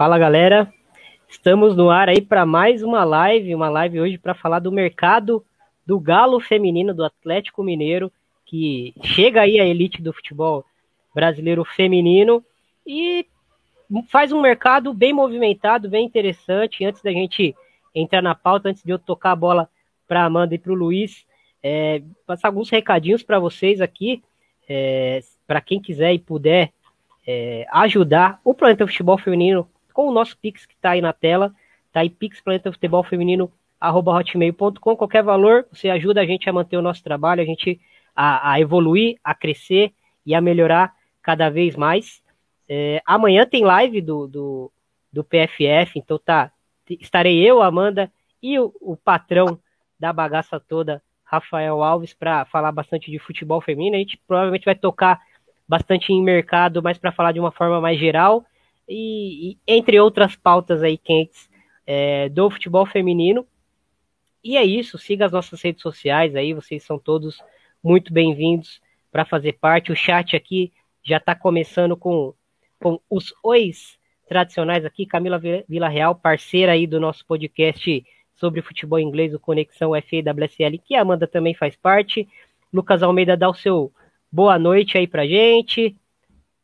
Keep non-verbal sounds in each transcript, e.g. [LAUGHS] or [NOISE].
Fala galera, estamos no ar aí para mais uma live, uma live hoje para falar do mercado do galo feminino do Atlético Mineiro, que chega aí a elite do futebol brasileiro feminino e faz um mercado bem movimentado, bem interessante. Antes da gente entrar na pauta, antes de eu tocar a bola para Amanda e para o Luiz, é, passar alguns recadinhos para vocês aqui, é, para quem quiser e puder é, ajudar o Planeta Futebol Feminino com o nosso Pix que está aí na tela. Tá aí Pix Planeta Futebol Feminino arroba hotmail.com. Qualquer valor, você ajuda a gente a manter o nosso trabalho, a gente a, a evoluir, a crescer e a melhorar cada vez mais. É, amanhã tem live do, do, do, PFF, então tá. Estarei eu, Amanda e o, o patrão da bagaça toda, Rafael Alves, para falar bastante de futebol feminino. A gente provavelmente vai tocar bastante em mercado, mas para falar de uma forma mais geral e, e entre outras pautas aí quentes é, do futebol feminino. E é isso, siga as nossas redes sociais aí, vocês são todos muito bem-vindos para fazer parte. O chat aqui já está começando com, com os ois tradicionais aqui, Camila Vila Real, parceira aí do nosso podcast sobre futebol inglês, o Conexão FAWSL, que a Amanda também faz parte. Lucas Almeida dá o seu boa noite aí pra gente.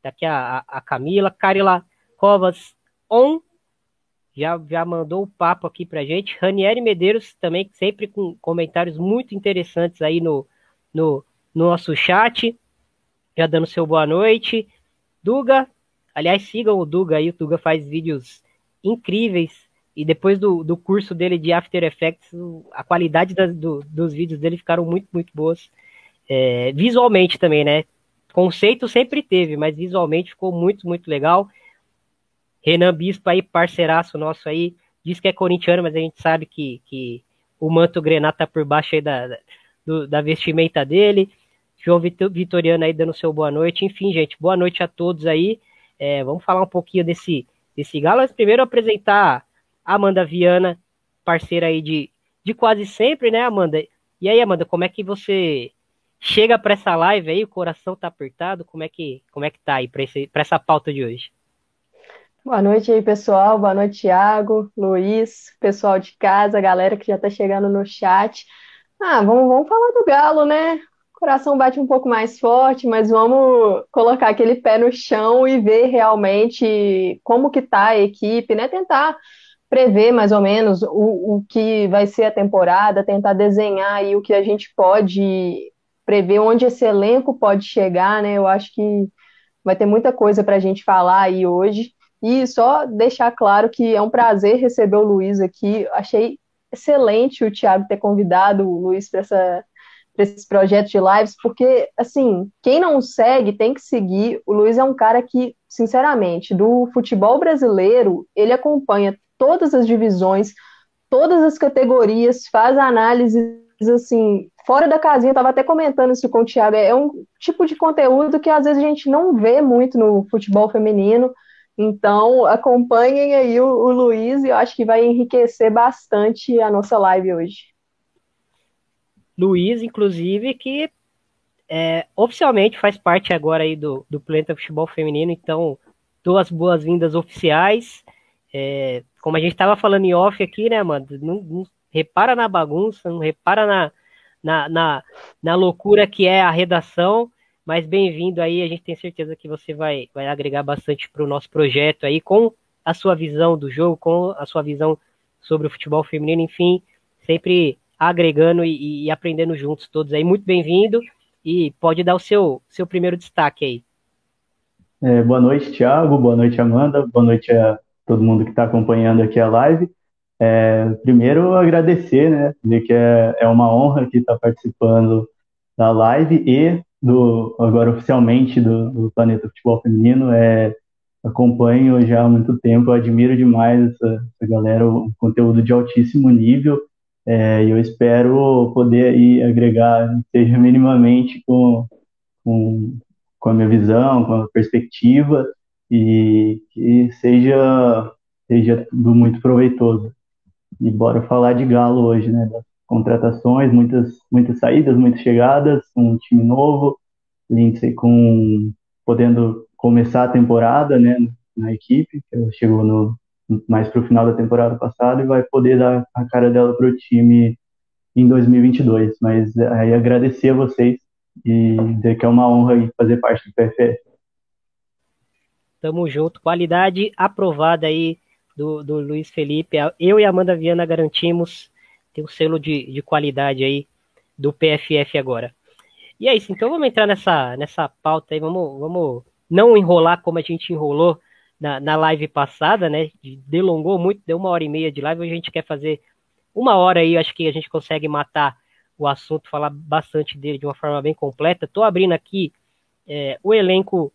Daqui a, a, Camila. Carila Covas On já, já mandou o papo aqui pra gente. Ranieri Medeiros também, sempre com comentários muito interessantes aí no, no, no nosso chat. Já dando seu boa noite. Duga, aliás, sigam o Duga aí, o Duga faz vídeos incríveis. E depois do, do curso dele de After Effects, a qualidade do, dos vídeos dele ficaram muito, muito boas. É, visualmente também, né? Conceito sempre teve, mas visualmente ficou muito, muito legal. Renan Bispo aí, parceiraço nosso aí, diz que é corintiano, mas a gente sabe que, que o manto grená tá por baixo aí da, da, da vestimenta dele. João Vitoriano aí dando seu boa noite. Enfim, gente, boa noite a todos aí. É, vamos falar um pouquinho desse, desse galo. Mas primeiro apresentar a Amanda Viana, parceira aí de, de quase sempre, né, Amanda? E aí, Amanda, como é que você chega para essa live aí? O coração tá apertado? Como é que, como é que tá aí para essa pauta de hoje? Boa noite aí, pessoal. Boa noite, Thiago, Luiz, pessoal de casa, galera que já está chegando no chat. Ah, vamos, vamos falar do Galo, né? O coração bate um pouco mais forte, mas vamos colocar aquele pé no chão e ver realmente como que tá a equipe, né? Tentar prever mais ou menos o, o que vai ser a temporada, tentar desenhar aí o que a gente pode prever, onde esse elenco pode chegar, né? Eu acho que vai ter muita coisa para a gente falar aí hoje. E só deixar claro que é um prazer receber o Luiz aqui. Achei excelente o Thiago ter convidado o Luiz para essa para esse projeto de lives, porque, assim, quem não segue tem que seguir. O Luiz é um cara que, sinceramente, do futebol brasileiro, ele acompanha todas as divisões, todas as categorias, faz análises, assim, fora da casinha. Eu tava até comentando isso com o Thiago. É um tipo de conteúdo que às vezes a gente não vê muito no futebol feminino. Então, acompanhem aí o, o Luiz e eu acho que vai enriquecer bastante a nossa live hoje. Luiz, inclusive, que é, oficialmente faz parte agora aí do, do Planeta Futebol Feminino, então duas boas-vindas oficiais. É, como a gente estava falando em off aqui, né, mano? Não, não, repara na bagunça, não repara na, na, na, na loucura que é a redação. Mas bem-vindo aí, a gente tem certeza que você vai, vai agregar bastante para o nosso projeto aí, com a sua visão do jogo, com a sua visão sobre o futebol feminino, enfim, sempre agregando e, e aprendendo juntos todos aí. Muito bem-vindo e pode dar o seu, seu primeiro destaque aí. É, boa noite, Thiago, boa noite, Amanda, boa noite a todo mundo que está acompanhando aqui a live. É, primeiro, agradecer, né, dizer que é, é uma honra aqui estar participando da live e do agora oficialmente do, do Planeta Futebol Feminino. É, acompanho já há muito tempo, admiro demais essa, essa galera, um conteúdo de altíssimo nível. É, e eu espero poder aí agregar, seja minimamente com, com, com a minha visão, com a perspectiva, e que seja, seja tudo muito proveitoso. E bora falar de Galo hoje, né? Contratações, muitas, muitas saídas, muitas chegadas, um time novo, Lindsay com podendo começar a temporada, né, na equipe, que chegou no, mais para o final da temporada passada e vai poder dar a cara dela para o time em 2022. Mas aí agradecer a vocês e dizer que é uma honra fazer parte do PFF. Tamo junto. Qualidade aprovada aí do, do Luiz Felipe. Eu e Amanda Viana garantimos ter o um selo de, de qualidade aí do PFF agora. E é isso, então vamos entrar nessa, nessa pauta aí, vamos, vamos não enrolar como a gente enrolou na, na live passada, né? Delongou muito, deu uma hora e meia de live, hoje a gente quer fazer uma hora aí, acho que a gente consegue matar o assunto, falar bastante dele de uma forma bem completa. Estou abrindo aqui é, o elenco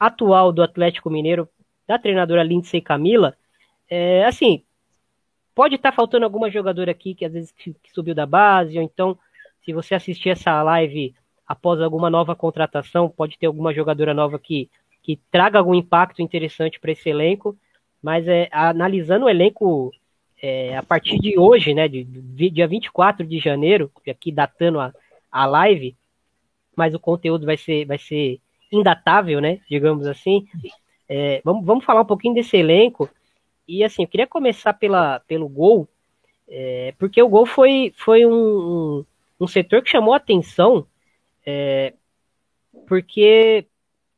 atual do Atlético Mineiro, da treinadora Lindsay Camila. É, assim, pode estar tá faltando alguma jogadora aqui que às vezes que, que subiu da base, ou então, se você assistir essa live após alguma nova contratação, pode ter alguma jogadora nova que, que traga algum impacto interessante para esse elenco. Mas é, analisando o elenco é, a partir de hoje, né, de, de, dia 24 de janeiro, aqui datando a, a live, mas o conteúdo vai ser, vai ser indatável, né, digamos assim. É, vamos, vamos falar um pouquinho desse elenco. E assim, eu queria começar pela, pelo gol, é, porque o gol foi, foi um, um, setor que chamou atenção, é, porque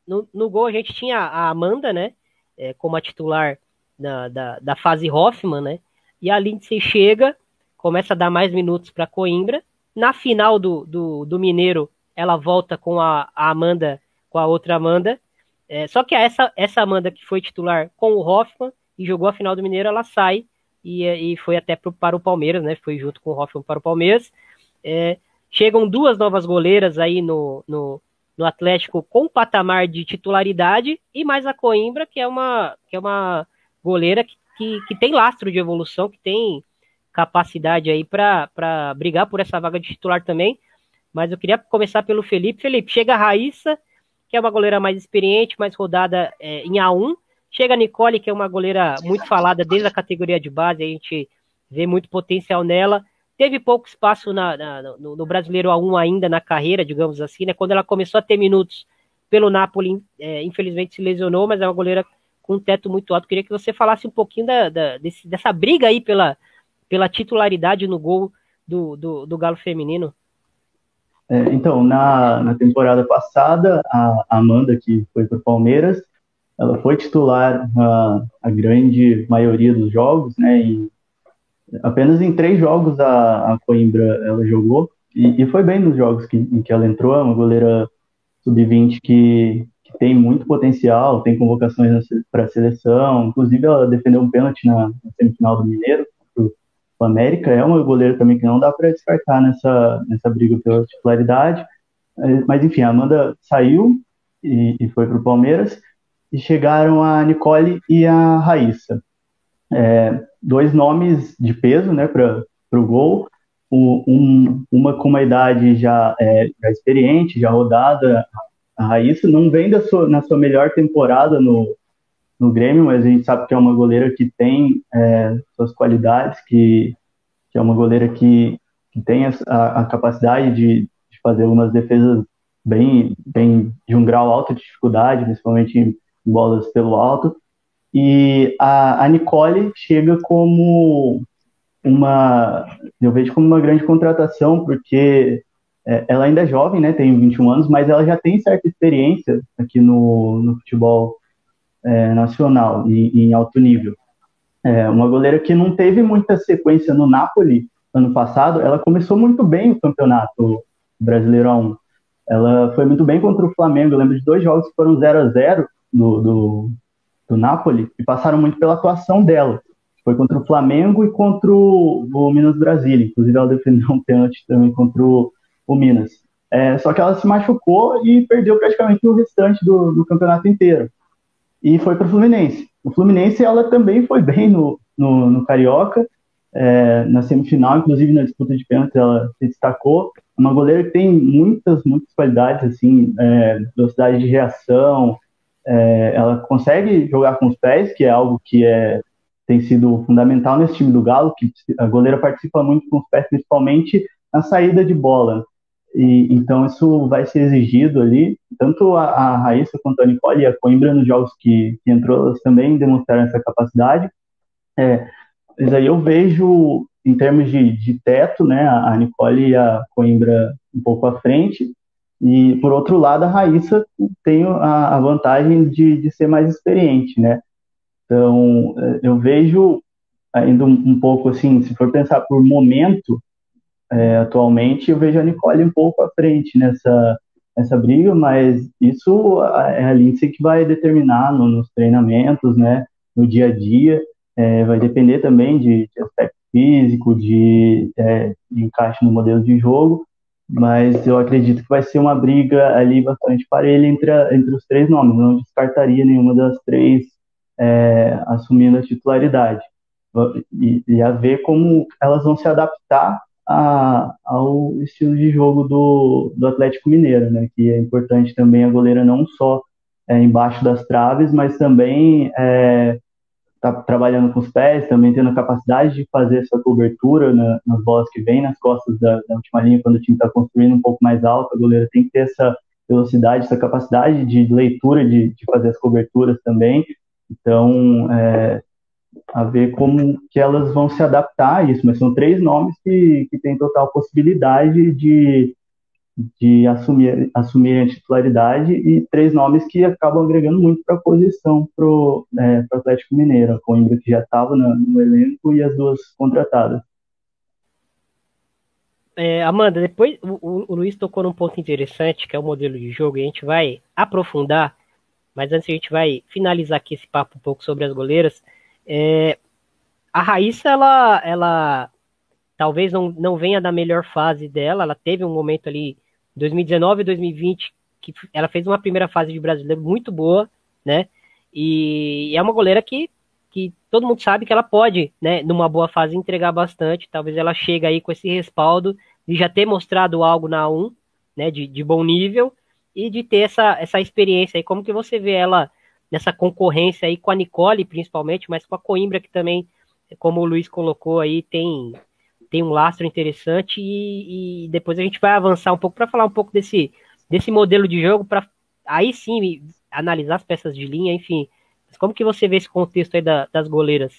no, no gol a gente tinha a Amanda, né, é, como a titular da, da, da fase Hoffman, né, e a Lindsay chega, começa a dar mais minutos para Coimbra. Na final do, do, do, Mineiro, ela volta com a, a Amanda, com a outra Amanda. É, só que essa, essa Amanda que foi titular com o Hoffman e jogou a final do Mineiro, ela sai e, e foi até pro, para o Palmeiras, né? Foi junto com o Hoffman para o Palmeiras. É, chegam duas novas goleiras aí no, no, no Atlético com patamar de titularidade e mais a Coimbra, que é uma, que é uma goleira que que, que tem lastro de evolução, que tem capacidade aí para brigar por essa vaga de titular também. Mas eu queria começar pelo Felipe. Felipe, chega a Raíssa, que é uma goleira mais experiente, mais rodada é, em A1. Chega a Nicole, que é uma goleira muito falada desde a categoria de base, a gente vê muito potencial nela. Teve pouco espaço na, na, no, no, Brasileiro A1 ainda na carreira, digamos assim, né? Quando ela começou a ter minutos pelo Napoli, é, infelizmente se lesionou, mas é uma goleira com um teto muito alto. Queria que você falasse um pouquinho da, da desse, dessa briga aí pela, pela titularidade no gol do, do, do Galo Feminino. É, então, na, na temporada passada, a Amanda, que foi para o Palmeiras, ela foi titular na a grande maioria dos jogos, né? E apenas em três jogos a, a Coimbra ela jogou. E, e foi bem nos jogos que, em que ela entrou, é uma goleira sub-20 que, tem muito potencial, tem convocações para a seleção, inclusive ela defendeu um pênalti na, na semifinal do Mineiro, o América, é uma goleira também que não dá para descartar nessa, nessa briga pela titularidade, mas enfim, a Amanda saiu e, e foi para o Palmeiras, e chegaram a Nicole e a Raíssa. É, dois nomes de peso né, para o gol, um, uma com uma idade já, é, já experiente, já rodada, a Raíssa não vem da sua, na sua melhor temporada no, no Grêmio, mas a gente sabe que é uma goleira que tem é, suas qualidades, que, que, é uma goleira que, que tem a, a capacidade de, de, fazer algumas defesas bem, bem de um grau alto de dificuldade, principalmente bolas pelo alto. E a, a Nicole chega como uma, eu vejo como uma grande contratação, porque é, ela ainda é jovem, né, tem 21 anos, mas ela já tem certa experiência aqui no, no futebol é, nacional e, em alto nível. É, uma goleira que não teve muita sequência no Napoli ano passado, ela começou muito bem o campeonato brasileiro A1. Ela foi muito bem contra o Flamengo, eu lembro de dois jogos que foram 0 a 0 do, do, do Napoli e passaram muito pela atuação dela. Foi contra o Flamengo e contra o, o Minas Brasília. Inclusive, ela defendeu um pênalti também contra o, o Minas. É, só que ela se machucou e perdeu praticamente o restante do, do campeonato inteiro. E foi para o Fluminense. O Fluminense ela também foi bem no, no, no Carioca, é, na semifinal, inclusive na disputa de pênalti ela se destacou. Uma goleira que tem muitas, muitas qualidades, assim, é, velocidade de reação, é, ela consegue jogar com os pés, que é algo que é, tem sido fundamental nesse time do Galo, que a goleira participa muito com os pés, principalmente na saída de bola. E, então isso vai ser exigido ali. Tanto a, a Raíssa quanto a Nicole e a Coimbra nos jogos que, que entrou, elas também demonstraram essa capacidade. É, mas aí eu vejo, em termos de, de teto, né, a Nicole e a Coimbra um pouco à frente, e por outro lado a Raíssa tem a, a vantagem de, de ser mais experiente, né? Então, é, eu vejo ainda um, um pouco assim, se for pensar por momento, é, atualmente, eu vejo a Nicole um pouco à frente nessa, nessa briga, mas isso é a Lindsay que vai determinar no, nos treinamentos, né, no dia a dia, é, vai depender também de, de aspecto físico, de, é, de encaixe no modelo de jogo, mas eu acredito que vai ser uma briga ali bastante parelha entre, a, entre os três nomes, não descartaria nenhuma das três é, assumindo a titularidade. E, e, a ver como elas vão se adaptar a, ao estilo de jogo do, do Atlético Mineiro, né? Que é importante também a goleira não só é, embaixo das traves, mas também é, tá trabalhando com os pés, também tendo a capacidade de fazer essa cobertura na, nas bolas que vêm nas costas da, da última linha, quando o time está construindo um pouco mais alto, a goleira tem que ter essa velocidade, essa capacidade de leitura de, de fazer as coberturas também. Então, é, a ver como que elas vão se adaptar a isso, mas são três nomes que, que têm total possibilidade de, de assumir, assumir a titularidade e três nomes que acabam agregando muito para a posição para o é, Atlético Mineiro, a Coimbra que já estava no elenco e as duas contratadas. É, Amanda, depois o, o, Luiz tocou num ponto interessante, que é o modelo de jogo, e a gente vai aprofundar, mas antes a gente vai finalizar aqui esse papo um pouco sobre as goleiras. É, a Raíssa, ela, ela talvez não, não venha da melhor fase dela. Ela teve um momento ali, 2019 e 2020, que ela fez uma primeira fase de brasileiro muito boa, né? E é uma goleira que, que todo mundo sabe que ela pode, né, numa boa fase, entregar bastante. Talvez ela chegue aí com esse respaldo de já ter mostrado algo na 1, né, de, de bom nível, e de ter essa, essa experiência aí. Como que você vê ela nessa concorrência aí com a Nicole, principalmente, mas com a Coimbra, que também, como o Luiz colocou aí, tem, tem um lastro interessante. E, e depois a gente vai avançar um pouco para falar um pouco desse, desse modelo de jogo, para aí sim analisar as peças de linha, enfim. Mas como que você vê esse contexto aí da, das goleiras?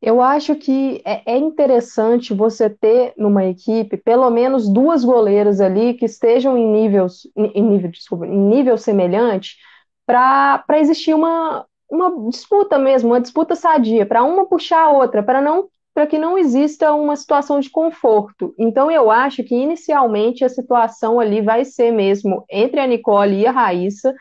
Eu acho que é, é interessante você ter numa equipe pelo menos duas goleiras ali que estejam em níveis, em nível, desculpa, em nível semelhante, para existir uma, uma disputa mesmo, uma disputa sadia, para uma puxar a outra, para não para que não exista uma situação de conforto. Então eu acho que inicialmente a situação ali vai ser mesmo entre a Nicole e a Raíssa.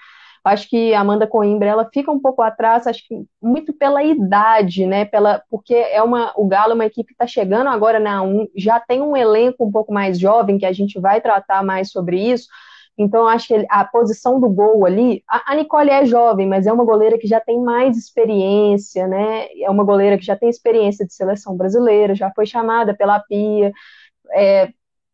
Acho que a Amanda Coimbra ela fica um pouco atrás, acho que muito pela idade, né? Pela, porque é uma, o Galo é uma equipe que está chegando agora na 1, já tem um elenco um pouco mais jovem, que a gente vai tratar mais sobre isso, então, acho que a posição do gol ali. A, Nicole é jovem, mas é uma goleira que já tem mais experiência, né? É uma goleira que já tem experiência de seleção brasileira, já foi chamada pela Pia, é,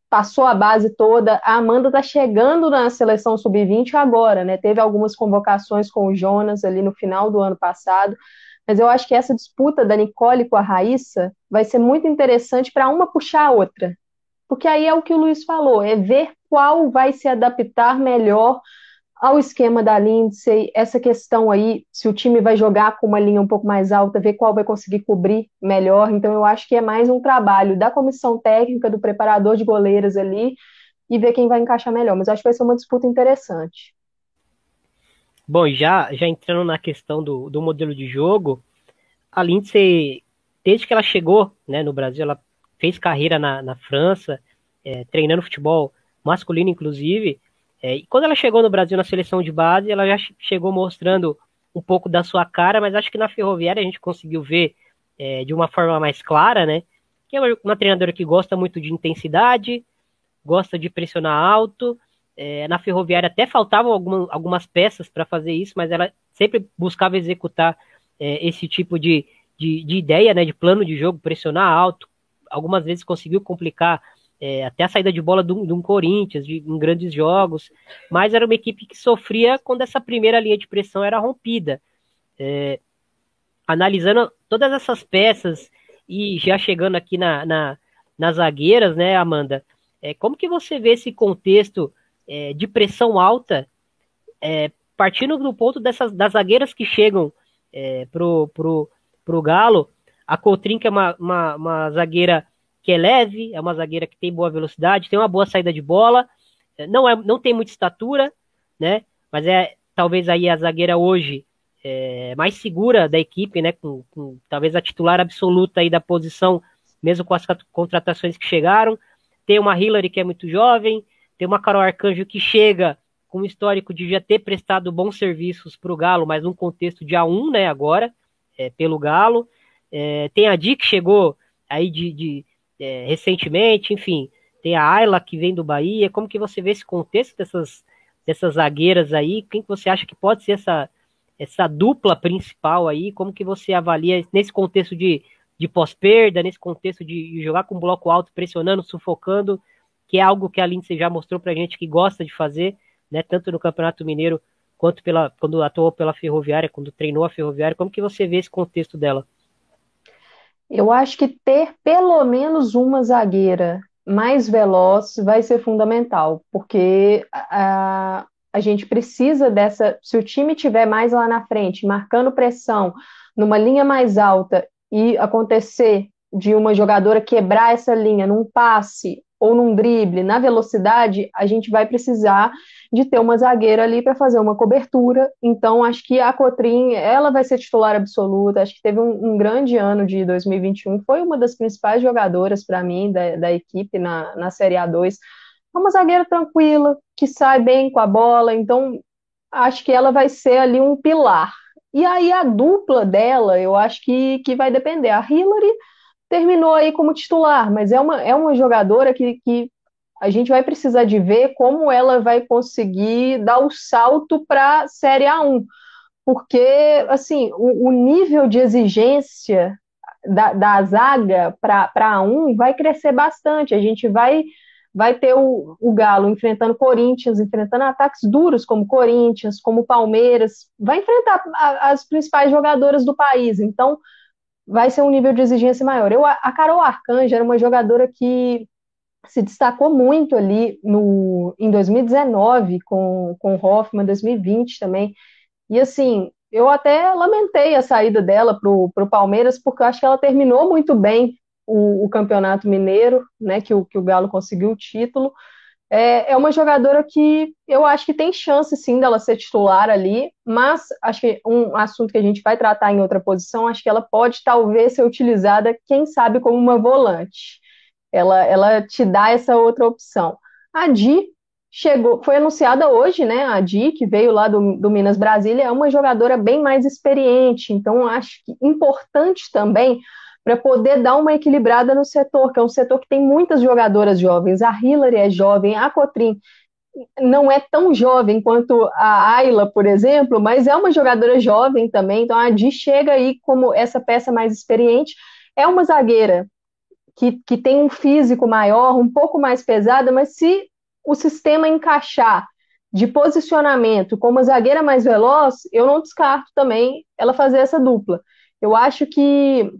passou a base toda. A Amanda está chegando na seleção sub-20 agora, né? Teve algumas convocações com o Jonas ali no final do ano passado. Mas eu acho que essa disputa da Nicole com a Raíssa vai ser muito interessante para uma puxar a outra. Porque aí é o que o Luiz falou, é ver qual vai se adaptar melhor ao esquema da Lindsay, essa questão aí, se o time vai jogar com uma linha um pouco mais alta, ver qual vai conseguir cobrir melhor. Então, eu acho que é mais um trabalho da comissão técnica, do preparador de goleiras ali, e ver quem vai encaixar melhor. Mas acho que vai ser uma disputa interessante. Bom, já, já entrando na questão do, do modelo de jogo, a Lindsay, desde que ela chegou né, no Brasil, ela fez carreira na, na França, é, treinando futebol masculino, inclusive. É, e quando ela chegou no Brasil na seleção de base, ela já chegou mostrando um pouco da sua cara, mas acho que na Ferroviária a gente conseguiu ver é, de uma forma mais clara, né? Que é uma treinadora que gosta muito de intensidade, gosta de pressionar alto. É, na Ferroviária até faltavam alguma, algumas peças para fazer isso, mas ela sempre buscava executar é, esse tipo de, de, de, ideia, né? De plano de jogo, pressionar alto. Algumas vezes conseguiu complicar é, até a saída de bola de um, Corinthians, de, em grandes jogos, mas era uma equipe que sofria quando essa primeira linha de pressão era rompida. É, analisando todas essas peças e já chegando aqui na, na nas zagueiras, né, Amanda? É, como que você vê esse contexto é, de pressão alta, é, partindo do ponto dessas das zagueiras que chegam é, pro, pro, para o Galo. A Cotrim, que é uma, uma, uma, zagueira que é leve, é uma zagueira que tem boa velocidade, tem uma boa saída de bola, não, é, não tem muita estatura, né? Mas é talvez aí a zagueira hoje é, mais segura da equipe, né? Com, com, talvez a titular absoluta aí da posição, mesmo com as contratações que chegaram. Tem uma Hillary que é muito jovem, tem uma Carol Arcanjo que chega com um histórico de já ter prestado bons serviços para o Galo, mas num contexto de A1, né? Agora, é, pelo Galo. É, tem a Di que chegou aí de, de é, recentemente, enfim. Tem a Ayla que vem do Bahia. Como que você vê esse contexto dessas, dessas zagueiras aí? Quem que você acha que pode ser essa, essa dupla principal aí? Como que você avalia nesse contexto de, de pós-perda, nesse contexto de jogar com bloco alto, pressionando, sufocando, que é algo que a Lindsay já mostrou pra gente que gosta de fazer, né? Tanto no Campeonato Mineiro quanto pela, quando atuou pela Ferroviária, quando treinou a Ferroviária. Como que você vê esse contexto dela? Eu acho que ter pelo menos uma zagueira mais veloz vai ser fundamental, porque a, a gente precisa dessa. Se o time tiver mais lá na frente, marcando pressão, numa linha mais alta, e acontecer de uma jogadora quebrar essa linha num passe ou num drible, na velocidade, a gente vai precisar de ter uma zagueira ali para fazer uma cobertura. Então, acho que a Cotrim, ela vai ser titular absoluta. Acho que teve um, um grande ano de 2021. Foi uma das principais jogadoras para mim da, da, equipe na, na Série A2. É uma zagueira tranquila, que sai bem com a bola. Então, acho que ela vai ser ali um pilar. E aí, a dupla dela, eu acho que, que vai depender. A Hillary terminou aí como titular, mas é uma, é uma jogadora que, que a gente vai precisar de ver como ela vai conseguir dar o salto para a Série A1, porque assim o, o nível de exigência da, da zaga para A1 vai crescer bastante. A gente vai vai ter o, o Galo enfrentando Corinthians, enfrentando ataques duros como Corinthians, como Palmeiras, vai enfrentar a, as principais jogadoras do país. Então vai ser um nível de exigência maior. Eu, a Carol Arcanjo era uma jogadora que se destacou muito ali no, em 2019 com, com Hoffman, 2020 também. E assim, eu até lamentei a saída dela para o Palmeiras, porque eu acho que ela terminou muito bem o, o, Campeonato Mineiro, né, que o, que o Galo conseguiu o título. É, é uma jogadora que eu acho que tem chance sim dela ser titular ali, mas acho que um assunto que a gente vai tratar em outra posição, acho que ela pode talvez ser utilizada, quem sabe, como uma volante. Ela, ela te dá essa outra opção. A Di chegou, foi anunciada hoje, né? A Di, que veio lá do, do Minas Brasília, é uma jogadora bem mais experiente, então acho que importante também para poder dar uma equilibrada no setor, que é um setor que tem muitas jogadoras jovens. A Hillary é jovem, a Cotrim não é tão jovem quanto a Ayla, por exemplo, mas é uma jogadora jovem também. Então a Di chega aí como essa peça mais experiente. É uma zagueira que, que tem um físico maior, um pouco mais pesada, mas se o sistema encaixar de posicionamento com uma zagueira mais veloz, eu não descarto também ela fazer essa dupla. Eu acho que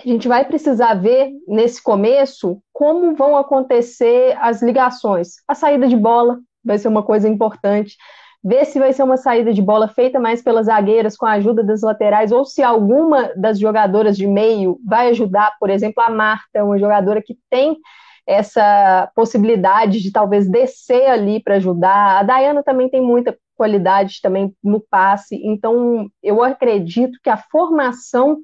a gente vai precisar ver nesse começo como vão acontecer as ligações. A saída de bola vai ser uma coisa importante. Ver se vai ser uma saída de bola feita mais pelas zagueiras com a ajuda das laterais ou se alguma das jogadoras de meio vai ajudar, por exemplo, a Marta, uma jogadora que tem essa possibilidade de talvez descer ali para ajudar. A Dayana também tem muita qualidade também no passe. Então, eu acredito que a formação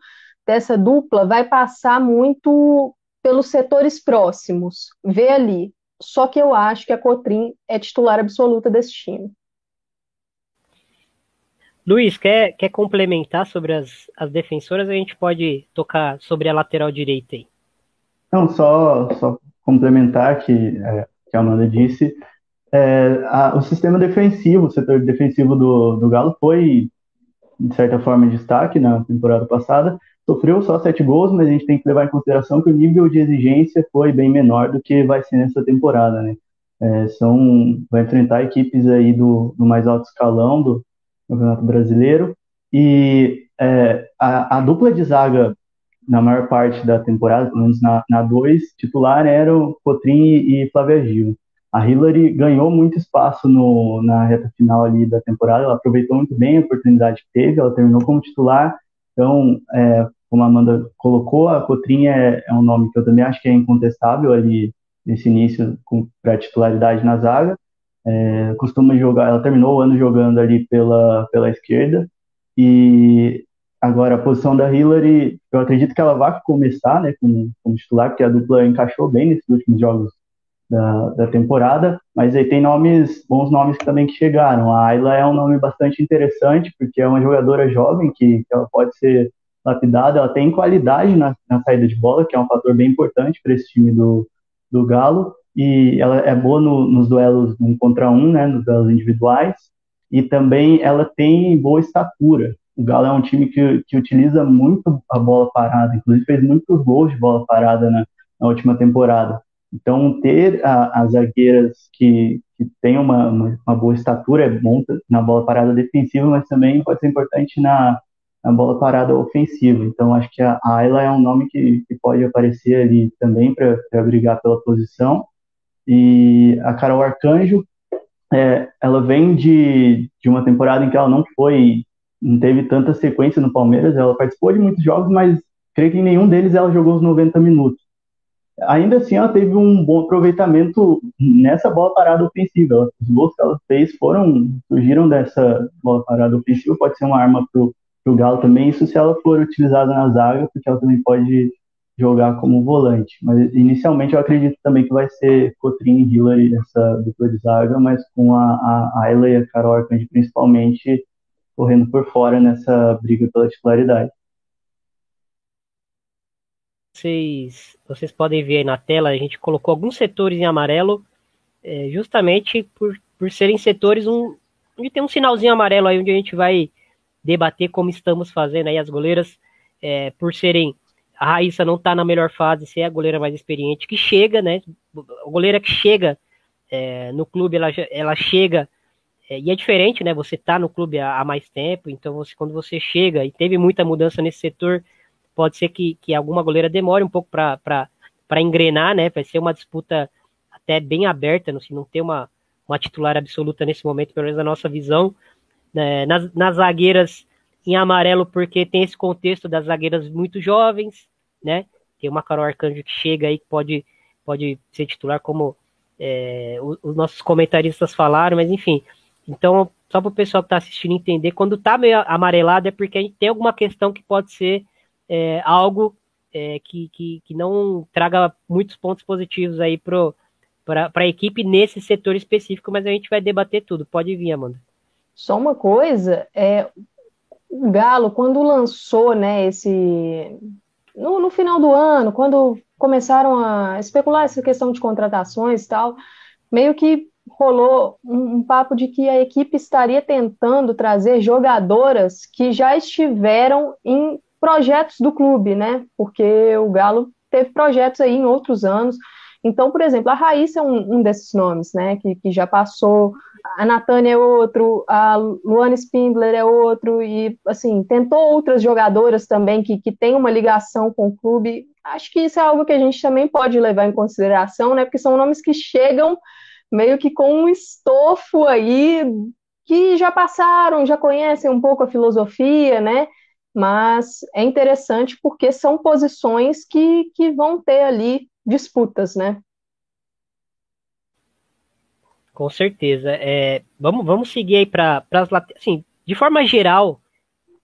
dessa dupla vai passar muito pelos setores próximos, vê ali. Só que eu acho que a Cotrim é titular absoluta desse time. Luiz, quer, quer complementar sobre as, as defensoras? A gente pode tocar sobre a lateral direita aí. Não, só, só complementar que, é, que a Amanda disse, é, a, o sistema defensivo, o setor defensivo do, do Galo foi, de certa forma, destaque na temporada passada, sofreu só sete gols, mas a gente tem que levar em consideração que o nível de exigência foi bem menor do que vai ser nessa temporada, né? É, são, vai enfrentar equipes aí do, do, mais alto escalão do Campeonato Brasileiro e é, a, a, dupla de zaga na maior parte da temporada, pelo menos na, na dois, titular eram Cotrim e Flávia Gil. A Hillary ganhou muito espaço no, na reta final ali da temporada, ela aproveitou muito bem a oportunidade que teve, ela terminou como titular então, é, como a Amanda colocou, a Cotrinha é, é um nome que eu também acho que é incontestável ali nesse início para titularidade na zaga. É, costuma jogar, ela terminou o ano jogando ali pela, pela esquerda e agora a posição da Hillary, eu acredito que ela vai começar né, como, como titular, porque a dupla encaixou bem nesses últimos jogos da, da temporada, mas aí tem nomes, bons nomes também que chegaram. A Ayla é um nome bastante interessante, porque é uma jogadora jovem que, que ela pode ser lapidada, ela tem qualidade na, na, saída de bola, que é um fator bem importante para esse time do, do Galo, e ela é boa no, nos duelos um contra um, né, nos duelos individuais, e também ela tem boa estatura. O Galo é um time que, que utiliza muito a bola parada, inclusive fez muitos gols de bola parada na, na última temporada. Então, ter a, as zagueiras que, que têm uma, uma, uma, boa estatura é bom na bola parada defensiva, mas também pode ser importante na, na bola parada ofensiva. Então, acho que a Ayla é um nome que, que pode aparecer ali também para brigar pela posição. E a Carol Arcanjo, é, ela vem de, de uma temporada em que ela não foi, não teve tanta sequência no Palmeiras. Ela participou de muitos jogos, mas creio que em nenhum deles ela jogou os 90 minutos ainda assim ela teve um bom aproveitamento nessa bola parada ofensiva. Os gols que ela fez foram surgiram dessa bola parada ofensiva, pode ser uma arma para o Galo também, isso se ela for utilizada na zaga, porque ela também pode jogar como volante. Mas inicialmente eu acredito também que vai ser Cotrim e Hillary essa dupla de zaga, mas com a, a Ayla e a Carol Arcanjo principalmente correndo por fora nessa briga pela titularidade vocês, vocês podem ver aí na tela, a gente colocou alguns setores em amarelo, é, justamente por, por serem setores um, onde tem um sinalzinho amarelo aí, onde a gente vai debater como estamos fazendo aí as goleiras, é, por serem. A Raíssa não está na melhor fase, se é a goleira mais experiente, que chega, né? A goleira que chega é, no clube, ela, ela chega. É, e é diferente, né? Você tá no clube há, há mais tempo, então você, quando você chega, e teve muita mudança nesse setor, pode ser que, que alguma goleira demore um pouco para engrenar, né? Vai ser uma disputa até bem aberta, não, se não ter uma, uma titular absoluta nesse momento, pelo menos na nossa visão. Né? Nas, nas zagueiras em amarelo, porque tem esse contexto das zagueiras muito jovens, né? Tem uma Carol Arcanjo que chega aí que pode, pode ser titular, como é, os, os, nossos comentaristas falaram, mas enfim. Então, só para o pessoal que está assistindo entender, quando está meio amarelado é porque a gente tem alguma questão que pode ser é, algo é, que, que, que não traga muitos pontos positivos aí para a equipe nesse setor específico, mas a gente vai debater tudo. Pode vir, Amanda. Só uma coisa, é, o Galo, quando lançou né, esse. No, no final do ano, quando começaram a especular essa questão de contratações e tal, meio que rolou um, um, papo de que a equipe estaria tentando trazer jogadoras que já estiveram em projetos do clube, né? Porque o Galo teve projetos aí em outros anos. Então, por exemplo, a Raíssa é um, um desses nomes, né? Que, que já passou, a Natânia é outro, a Luana Spindler é outro, e assim, tentou outras jogadoras também que, que têm uma ligação com o clube. Acho que isso é algo que a gente também pode levar em consideração, né? Porque são nomes que chegam meio que com um estofo aí que já passaram, já conhecem um pouco a filosofia, né? mas é interessante porque são posições que, que vão ter ali disputas, né? Com certeza. É, vamos, vamos seguir aí para as assim, de forma geral,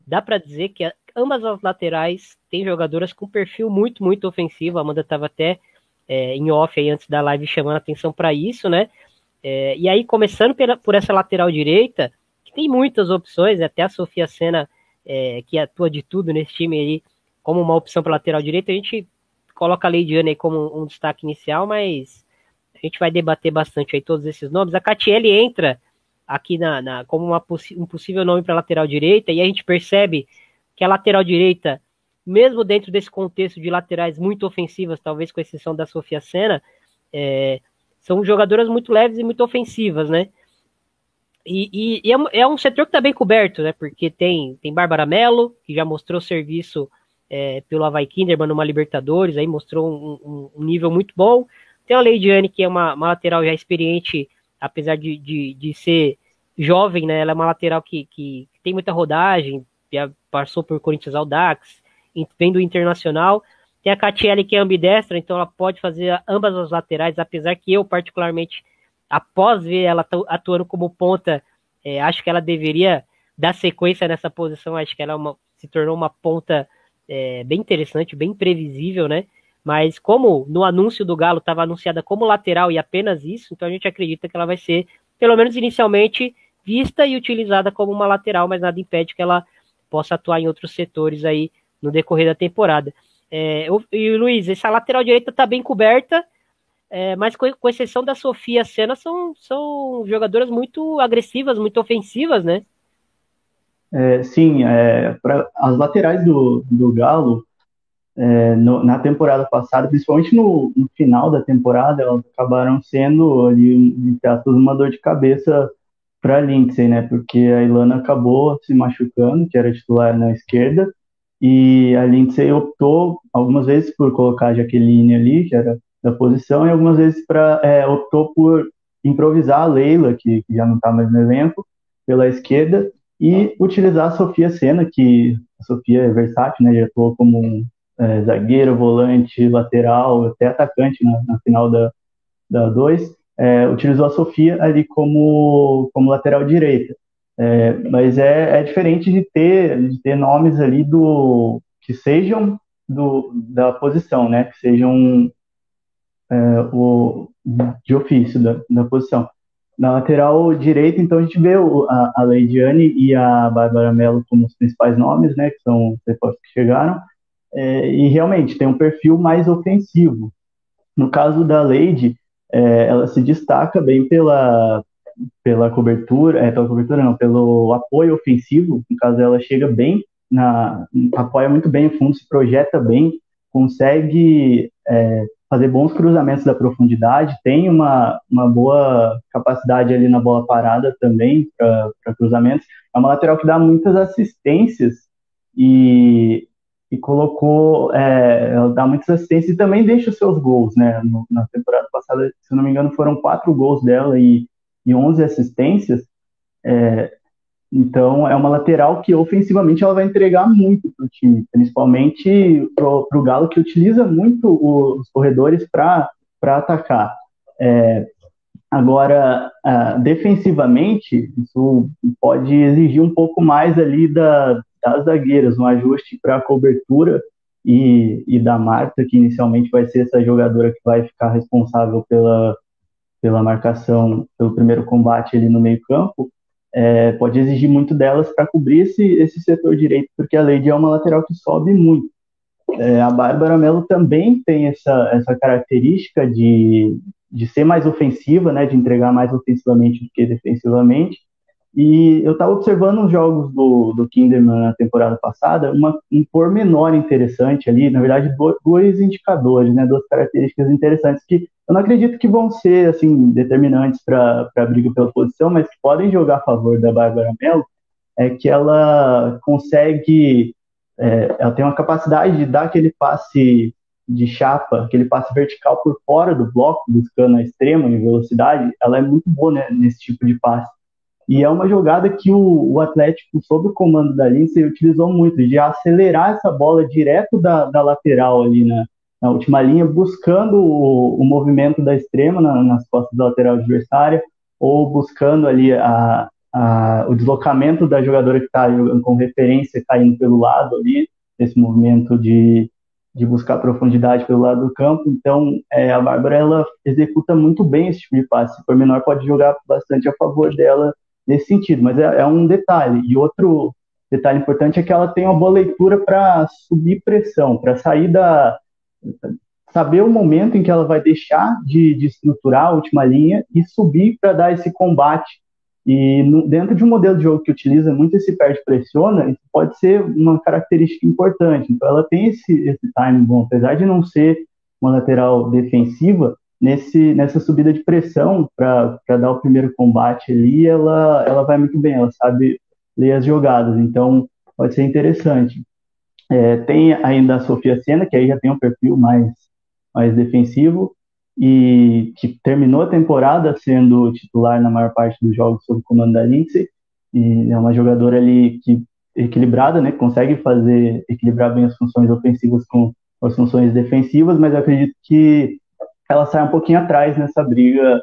dá para dizer que ambas as laterais têm jogadoras com perfil muito, muito ofensivo. A Amanda estava até é, em off aí antes da live chamando atenção para isso, né? É, e aí, começando pela, por essa lateral direita, que tem muitas opções, até a Sofia Sena é, que atua de tudo nesse time aí, como uma opção para lateral direito, a gente coloca a Leidiane aí como um destaque inicial, mas a gente vai debater bastante aí todos esses nomes. A Catiele entra aqui na, na como uma, um possível nome para lateral direita, e a gente percebe que a lateral direita, mesmo dentro desse contexto de laterais muito ofensivas, talvez com exceção da Sofia Sena, é, são jogadoras muito leves e muito ofensivas, né? E, e, e é, é, um setor que está bem coberto, né? Porque tem, tem Bárbara Mello, que já mostrou serviço é, pelo Havaí Kinderman numa Libertadores, aí mostrou um, um, nível muito bom. Tem a Leidiane, que é uma, uma lateral já experiente, apesar de, de, de, ser jovem, né? Ela é uma lateral que, que, tem muita rodagem, passou por Corinthians Audax, vem do Internacional. Tem a Catiele que é ambidestra, então ela pode fazer ambas as laterais, apesar que eu, particularmente, após ver ela atuando como ponta, é, acho que ela deveria dar sequência nessa posição. Acho que ela é uma, se tornou uma ponta é, bem interessante, bem previsível, né? Mas como no anúncio do Galo estava anunciada como lateral e apenas isso, então a gente acredita que ela vai ser, pelo menos inicialmente, vista e utilizada como uma lateral, mas nada impede que ela possa atuar em outros setores aí no decorrer da temporada. É, e Luiz, essa lateral direita está bem coberta, é, mas com, com, exceção da Sofia Senna, são, são jogadoras muito agressivas, muito ofensivas, né? É, sim, é, pra, as laterais do, do Galo, é, no, na temporada passada, principalmente no, no, final da temporada, elas acabaram sendo ali, uma dor de cabeça para Lindsay, né? Porque a Ilana acabou se machucando, que era titular na esquerda, e a Lindsay optou algumas vezes por colocar a Jaqueline ali, que era da posição, e algumas vezes pra, é, optou por improvisar a Leila, que, que já não está mais no elenco, pela esquerda, e utilizar a Sofia Sena, que a Sofia é versátil, né? Já atuou como é, zagueira, volante, lateral, até atacante na, na final da, da 2 é, utilizou a Sofia ali como, como lateral direita. É, mas é, é diferente de ter, de ter nomes ali do que sejam do, da posição, né? Que sejam é, o, de ofício da, da posição. Na lateral direita, então, a gente vê o, a, a Leidiane e a Bárbara Mello como os principais nomes, né? Que são os reforços que chegaram. É, e realmente tem um perfil mais ofensivo. No caso da Leide, é, ela se destaca bem pela, pela cobertura, é, pela cobertura não, pelo apoio ofensivo, no caso ela chega bem, na, apoia muito bem o fundo, se projeta bem, consegue é, fazer bons cruzamentos da profundidade, tem uma, uma boa capacidade ali na bola parada também para cruzamentos. É uma lateral que dá muitas assistências e e colocou, é, ela dá muitas assistências e também deixa os seus gols, né? No, na temporada passada, se não me engano, foram quatro gols dela e, e 11 assistências. É, então, é uma lateral que ofensivamente ela vai entregar muito para o time, principalmente para o Galo, que utiliza muito os corredores para atacar. É, agora, uh, defensivamente, isso pode exigir um pouco mais ali da, das zagueiras, um ajuste para a cobertura e, e da Marta, que inicialmente vai ser essa jogadora que vai ficar responsável pela, pela marcação, pelo primeiro combate ali no meio campo, é, pode exigir muito delas para cobrir esse, esse setor direito, porque a Lady é uma lateral que sobe muito. É, a Bárbara Mello também tem essa, essa característica de, de ser mais ofensiva, né, de entregar mais ofensivamente do que defensivamente, e eu estava observando os jogos do, do Kinderman na temporada passada, uma, um pormenor interessante ali, na verdade, dois indicadores, né, duas características interessantes que eu não acredito que vão ser assim determinantes para a briga pela posição, mas que podem jogar a favor da Bárbara Mello, é que ela consegue, é, ela tem uma capacidade de dar aquele passe de chapa, aquele passe vertical por fora do bloco, buscando a extrema em velocidade, ela é muito boa né, nesse tipo de passe. E é uma jogada que o, o Atlético, sob o comando da Lindsay, utilizou muito, de acelerar essa bola direto da, da lateral ali na, na última linha, buscando o, o movimento da extrema na, nas costas da lateral adversária, ou buscando ali a, a, o deslocamento da jogadora que está com referência caindo pelo lado ali, esse movimento de, de buscar profundidade pelo lado do campo. Então, é, a Bárbara ela executa muito bem esse tipo de passe. O menor pode jogar bastante a favor dela nesse sentido, mas é, é um detalhe. E outro detalhe importante é que ela tem uma boa leitura para subir pressão, para sair da. saber o momento em que ela vai deixar de, de estruturar a última linha e subir para dar esse combate. E no, dentro de um modelo de jogo que utiliza muito esse perde-pressiona, pode ser uma característica importante. Então ela tem esse, esse time bom, apesar de não ser uma lateral defensiva, nesse, nessa subida de pressão para dar o primeiro combate ali, ela, ela vai muito bem, ela sabe ler as jogadas, então pode ser interessante. É, tem ainda a Sofia Sena, que aí já tem um perfil mais, mais defensivo, e que terminou a temporada sendo titular na maior parte dos jogos sob o comando da Lindsay, e é uma jogadora ali que equilibrada, né? Consegue fazer equilibrar bem as funções ofensivas com as funções defensivas, mas eu acredito que ela sai um pouquinho atrás nessa briga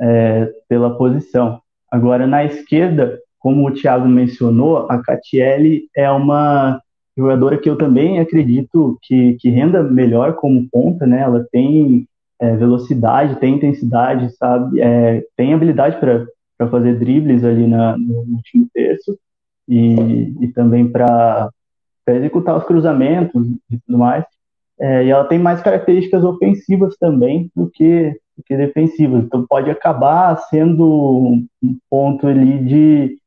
é, pela posição. Agora, na esquerda, como o Thiago mencionou, a Catiele é uma jogadora que eu também acredito que, que renda melhor como ponta, né? Ela tem é, velocidade, tem intensidade, sabe? É, tem habilidade para fazer dribles ali na, no último terço e, e também para executar os cruzamentos e tudo mais. É, e ela tem mais características ofensivas também do que, do que defensivas. Então pode acabar sendo um ponto ali de,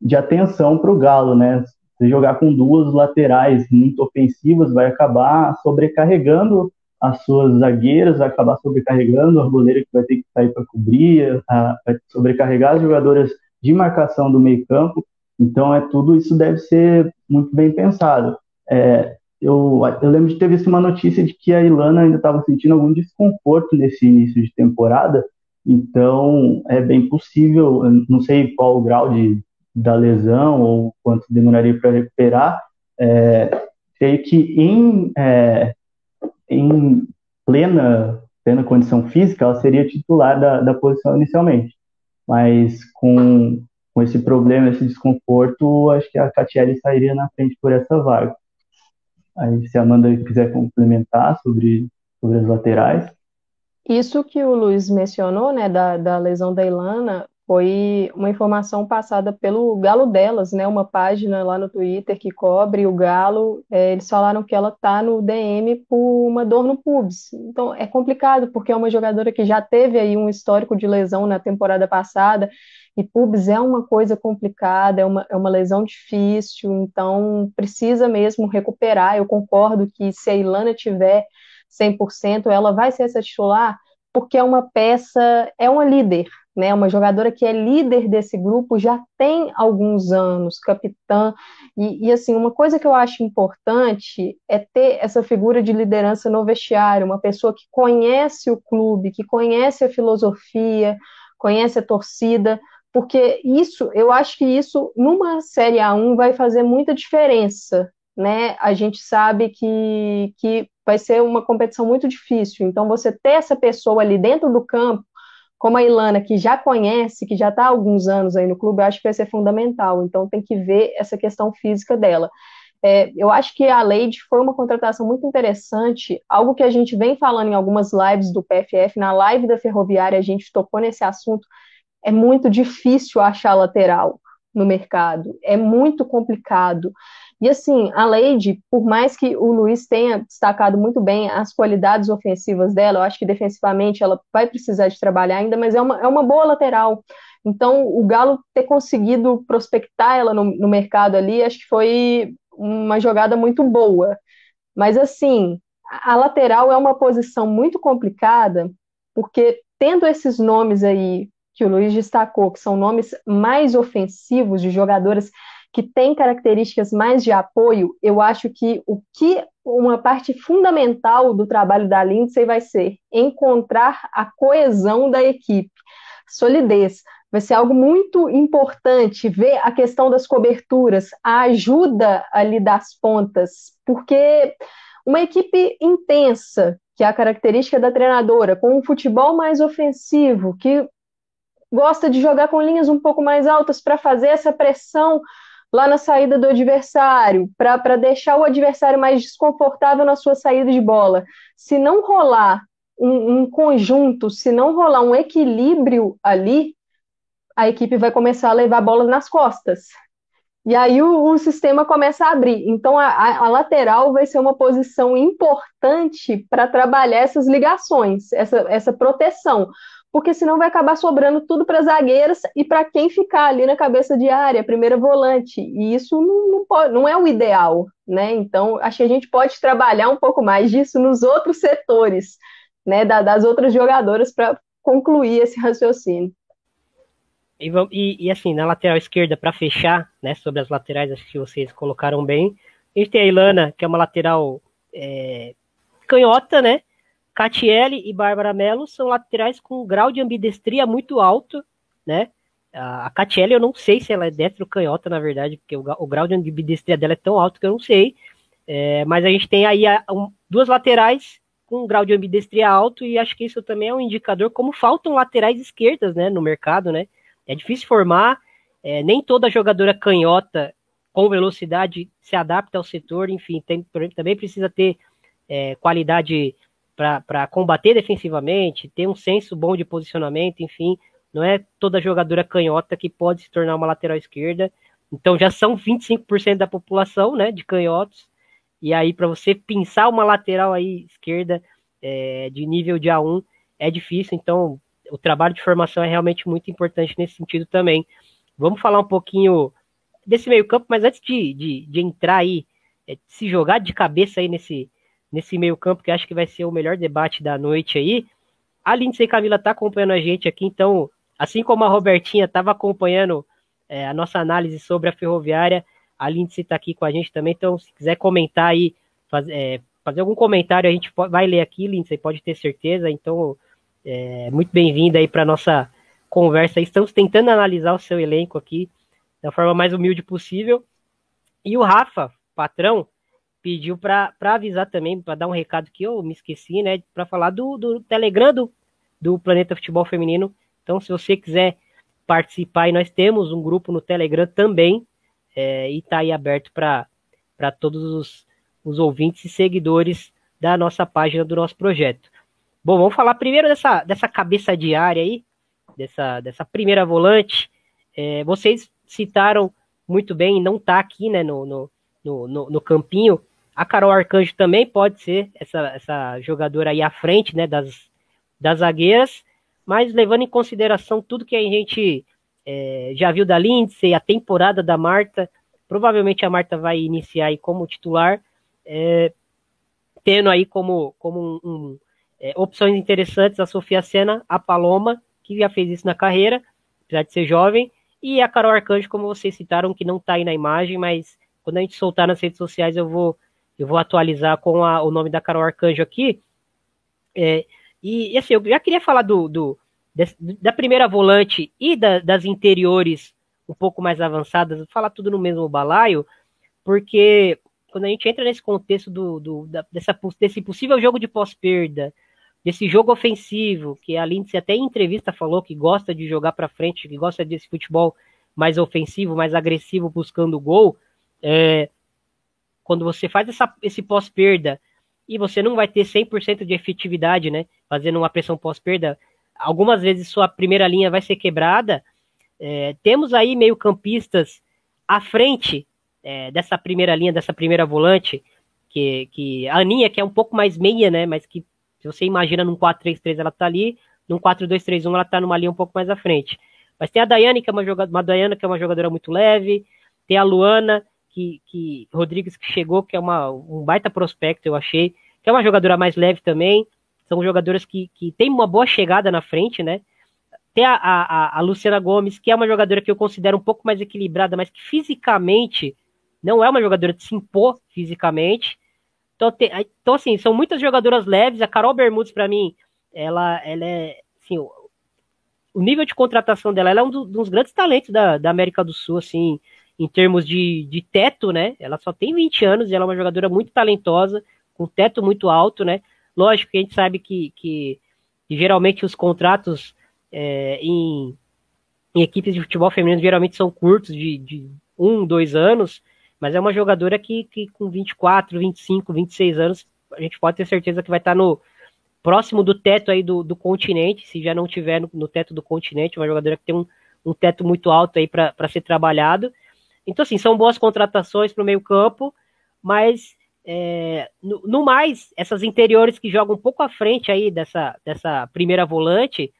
de atenção para o Galo, né? Se jogar com duas laterais muito ofensivas, vai acabar sobrecarregando as suas zagueiras, vai acabar sobrecarregando a goleira que vai ter que sair para cobrir, a, vai sobrecarregar as jogadoras de marcação do meio campo. Então, é tudo isso deve ser muito bem pensado. É, eu, eu lembro de ter visto uma notícia de que a Ilana ainda estava sentindo algum desconforto nesse início de temporada, então é bem possível, não sei qual o grau de, da lesão ou quanto demoraria para recuperar, é, que em, é, em plena, plena condição física ela seria titular da, da posição inicialmente, mas com com esse problema, esse desconforto, acho que a Catiele sairia na frente por essa vaga. Aí, se a Amanda quiser complementar sobre, sobre as laterais. Isso que o Luiz mencionou, né, da, da lesão da Ilana, foi uma informação passada pelo Galo Delas, né, uma página lá no Twitter que cobre o Galo. É, eles falaram que ela tá no DM por uma dor no pubis. Então é complicado porque é uma jogadora que já teve aí um histórico de lesão na temporada passada e pubis é uma coisa complicada, é uma, é uma lesão difícil, então precisa mesmo recuperar. Eu concordo que se a Ilana tiver 100%, ela vai ser essa titular, porque é uma peça, é uma líder, né? Uma jogadora que é líder desse grupo já tem alguns anos, capitã. E, e, assim, uma coisa que eu acho importante é ter essa figura de liderança no vestiário, uma pessoa que conhece o clube, que conhece a filosofia, conhece a torcida, porque isso, eu acho que isso numa Série A1 vai fazer muita diferença, né? A gente sabe que, que vai ser uma competição muito difícil, então você ter essa pessoa ali dentro do campo, como a Ilana, que já conhece, que já está há alguns anos aí no clube, eu acho que vai ser fundamental, então tem que ver essa questão física dela. É, eu acho que a Leide foi uma contratação muito interessante, algo que a gente vem falando em algumas lives do PFF, na live da Ferroviária a gente tocou nesse assunto, é muito difícil achar lateral no mercado, é muito complicado. E assim, a Leide, por mais que o Luiz tenha destacado muito bem as qualidades ofensivas dela, eu acho que defensivamente ela vai precisar de trabalhar ainda, mas é uma, é uma boa lateral. Então, o Galo ter conseguido prospectar ela no, no mercado ali, acho que foi uma jogada muito boa. Mas assim, a lateral é uma posição muito complicada, porque tendo esses nomes aí que o Luiz destacou, que são nomes mais ofensivos, de jogadoras que têm características mais de apoio, eu acho que o que uma parte fundamental do trabalho da Lindsay vai ser encontrar a coesão da equipe, solidez. Vai ser algo muito importante ver a questão das coberturas, a ajuda ali das pontas, porque uma equipe intensa, que é a característica da treinadora, com um futebol mais ofensivo, que gosta de jogar com linhas um pouco mais altas para fazer essa pressão lá na saída do adversário, para deixar o adversário mais desconfortável na sua saída de bola. Se não rolar um, um, conjunto, se não rolar um equilíbrio ali, a equipe vai começar a levar a bola nas costas. E aí o, o sistema começa a abrir. Então a, a, lateral vai ser uma posição importante para trabalhar essas ligações, essa, essa proteção porque senão vai acabar sobrando tudo para zagueiras e para quem ficar ali na cabeça de área, primeira volante. E isso não, não, pode, não é o ideal, né? Então, acho que a gente pode trabalhar um pouco mais disso nos outros setores, né? das outras jogadoras para concluir esse raciocínio. E, e, e, assim, na lateral esquerda, para fechar, né, sobre as laterais, acho que vocês colocaram bem. A gente tem a Ilana, que é uma lateral é, canhota, né? Catiele e Bárbara Mello são laterais com um grau de ambidestria muito alto, né? A, Catiele, eu não sei se ela é destro canhota, na verdade, porque o, o grau de ambidestria dela é tão alto que eu não sei. É, mas a gente tem aí a, um, duas laterais com um grau de ambidestria alto e acho que isso também é um indicador como faltam laterais esquerdas, né, no mercado, né? É difícil formar, é, nem toda jogadora canhota com velocidade se adapta ao setor, enfim, tem, também precisa ter é, qualidade para combater defensivamente, ter um senso bom de posicionamento, enfim, não é toda jogadora canhota que pode se tornar uma lateral esquerda. Então já são 25% da população, né, de canhotos. E aí para você pensar uma lateral aí esquerda é, de nível de A1 é difícil. Então o trabalho de formação é realmente muito importante nesse sentido também. Vamos falar um pouquinho desse meio campo, mas antes de, de, de entrar aí, é, se jogar de cabeça aí nesse, nesse meio campo, que acho que vai ser o melhor debate da noite aí, a Lindsay Camila tá acompanhando a gente aqui, então, assim como a Robertinha estava acompanhando é, a nossa análise sobre a ferroviária, a Lindsay está aqui com a gente também, então se quiser comentar aí, faz, é, fazer algum comentário, a gente vai ler aqui, Lindsay, pode ter certeza, então, é, muito bem-vinda aí para nossa conversa. Estamos tentando analisar o seu elenco aqui, da forma mais humilde possível. E o Rafa, patrão, pediu para avisar também, para dar um recado que eu me esqueci, né? Para falar do, do Telegram do, do Planeta Futebol Feminino. Então, se você quiser participar, nós temos um grupo no Telegram também, é, e está aí aberto para todos os, os ouvintes e seguidores da nossa página do nosso projeto. Bom, vamos falar primeiro dessa, dessa cabeça diária aí, dessa, dessa primeira volante. É, vocês citaram muito bem, não está aqui né, no, no, no, no, campinho. A Carol Arcanjo também pode ser essa, essa jogadora aí à frente né, das, das zagueiras, mas levando em consideração tudo que a gente é, já viu da Lindsay, a temporada da Marta, provavelmente a Marta vai iniciar aí como titular, é, tendo aí como, como um, um, é, opções interessantes a Sofia Sena, a Paloma, que já fez isso na carreira, apesar de ser jovem, e a Carol Arcanjo, como vocês citaram, que não está aí na imagem, mas quando a gente soltar nas redes sociais eu vou, eu vou atualizar com a, o nome da Carol Arcanjo aqui. É, e, assim, eu já queria falar do, do da primeira volante e da, das interiores um pouco mais avançadas, falar tudo no mesmo balaio, porque quando a gente entra nesse contexto do, do da, dessa, desse possível jogo de pós-perda, desse jogo ofensivo, que a Lindsay até em entrevista falou que gosta de jogar para frente, que gosta desse futebol mais ofensivo, mais agressivo, buscando gol, é, quando você faz essa, esse pós-perda e você não vai ter 100% de efetividade, né, fazendo uma pressão pós-perda, algumas vezes sua primeira linha vai ser quebrada, é, temos aí meio campistas à frente é, dessa primeira linha, dessa primeira volante, que, que a Aninha, que é um pouco mais meia, né, mas que se você imagina num 4-3-3 ela tá ali, num 4-2-3-1 ela tá numa linha um pouco mais à frente. Mas tem a Daiane, que é uma jogadora, uma Dayana, que é uma jogadora muito leve, tem a Luana, que, que Rodrigues que chegou, que é uma, um baita prospecto, eu achei, que é uma jogadora mais leve também. São jogadoras que, que tem uma boa chegada na frente, né? Tem a, a, a Luciana Gomes, que é uma jogadora que eu considero um pouco mais equilibrada, mas que fisicamente não é uma jogadora de se impor fisicamente. Então, tem, então, assim, são muitas jogadoras leves. A Carol Bermudes, para mim, ela, ela é. Assim, o, o, nível de contratação dela, ela é um do, dos grandes talentos da, da América do Sul, assim, em termos de, de teto, né? Ela só tem 20 anos e ela é uma jogadora muito talentosa, com teto muito alto, né? Lógico que a gente sabe que, que, geralmente os contratos é, em, em equipes de futebol feminino geralmente são curtos, de, de um, dois anos. Mas é uma jogadora que, que com 24, 25, 26 anos, a gente pode ter certeza que vai estar no próximo do teto aí do, do continente, se já não tiver no, no teto do continente, uma jogadora que tem um, um teto muito alto aí para ser trabalhado. Então, assim, são boas contratações para o meio campo, mas é, no, no, mais, essas interiores que jogam um pouco à frente aí dessa, dessa primeira volante,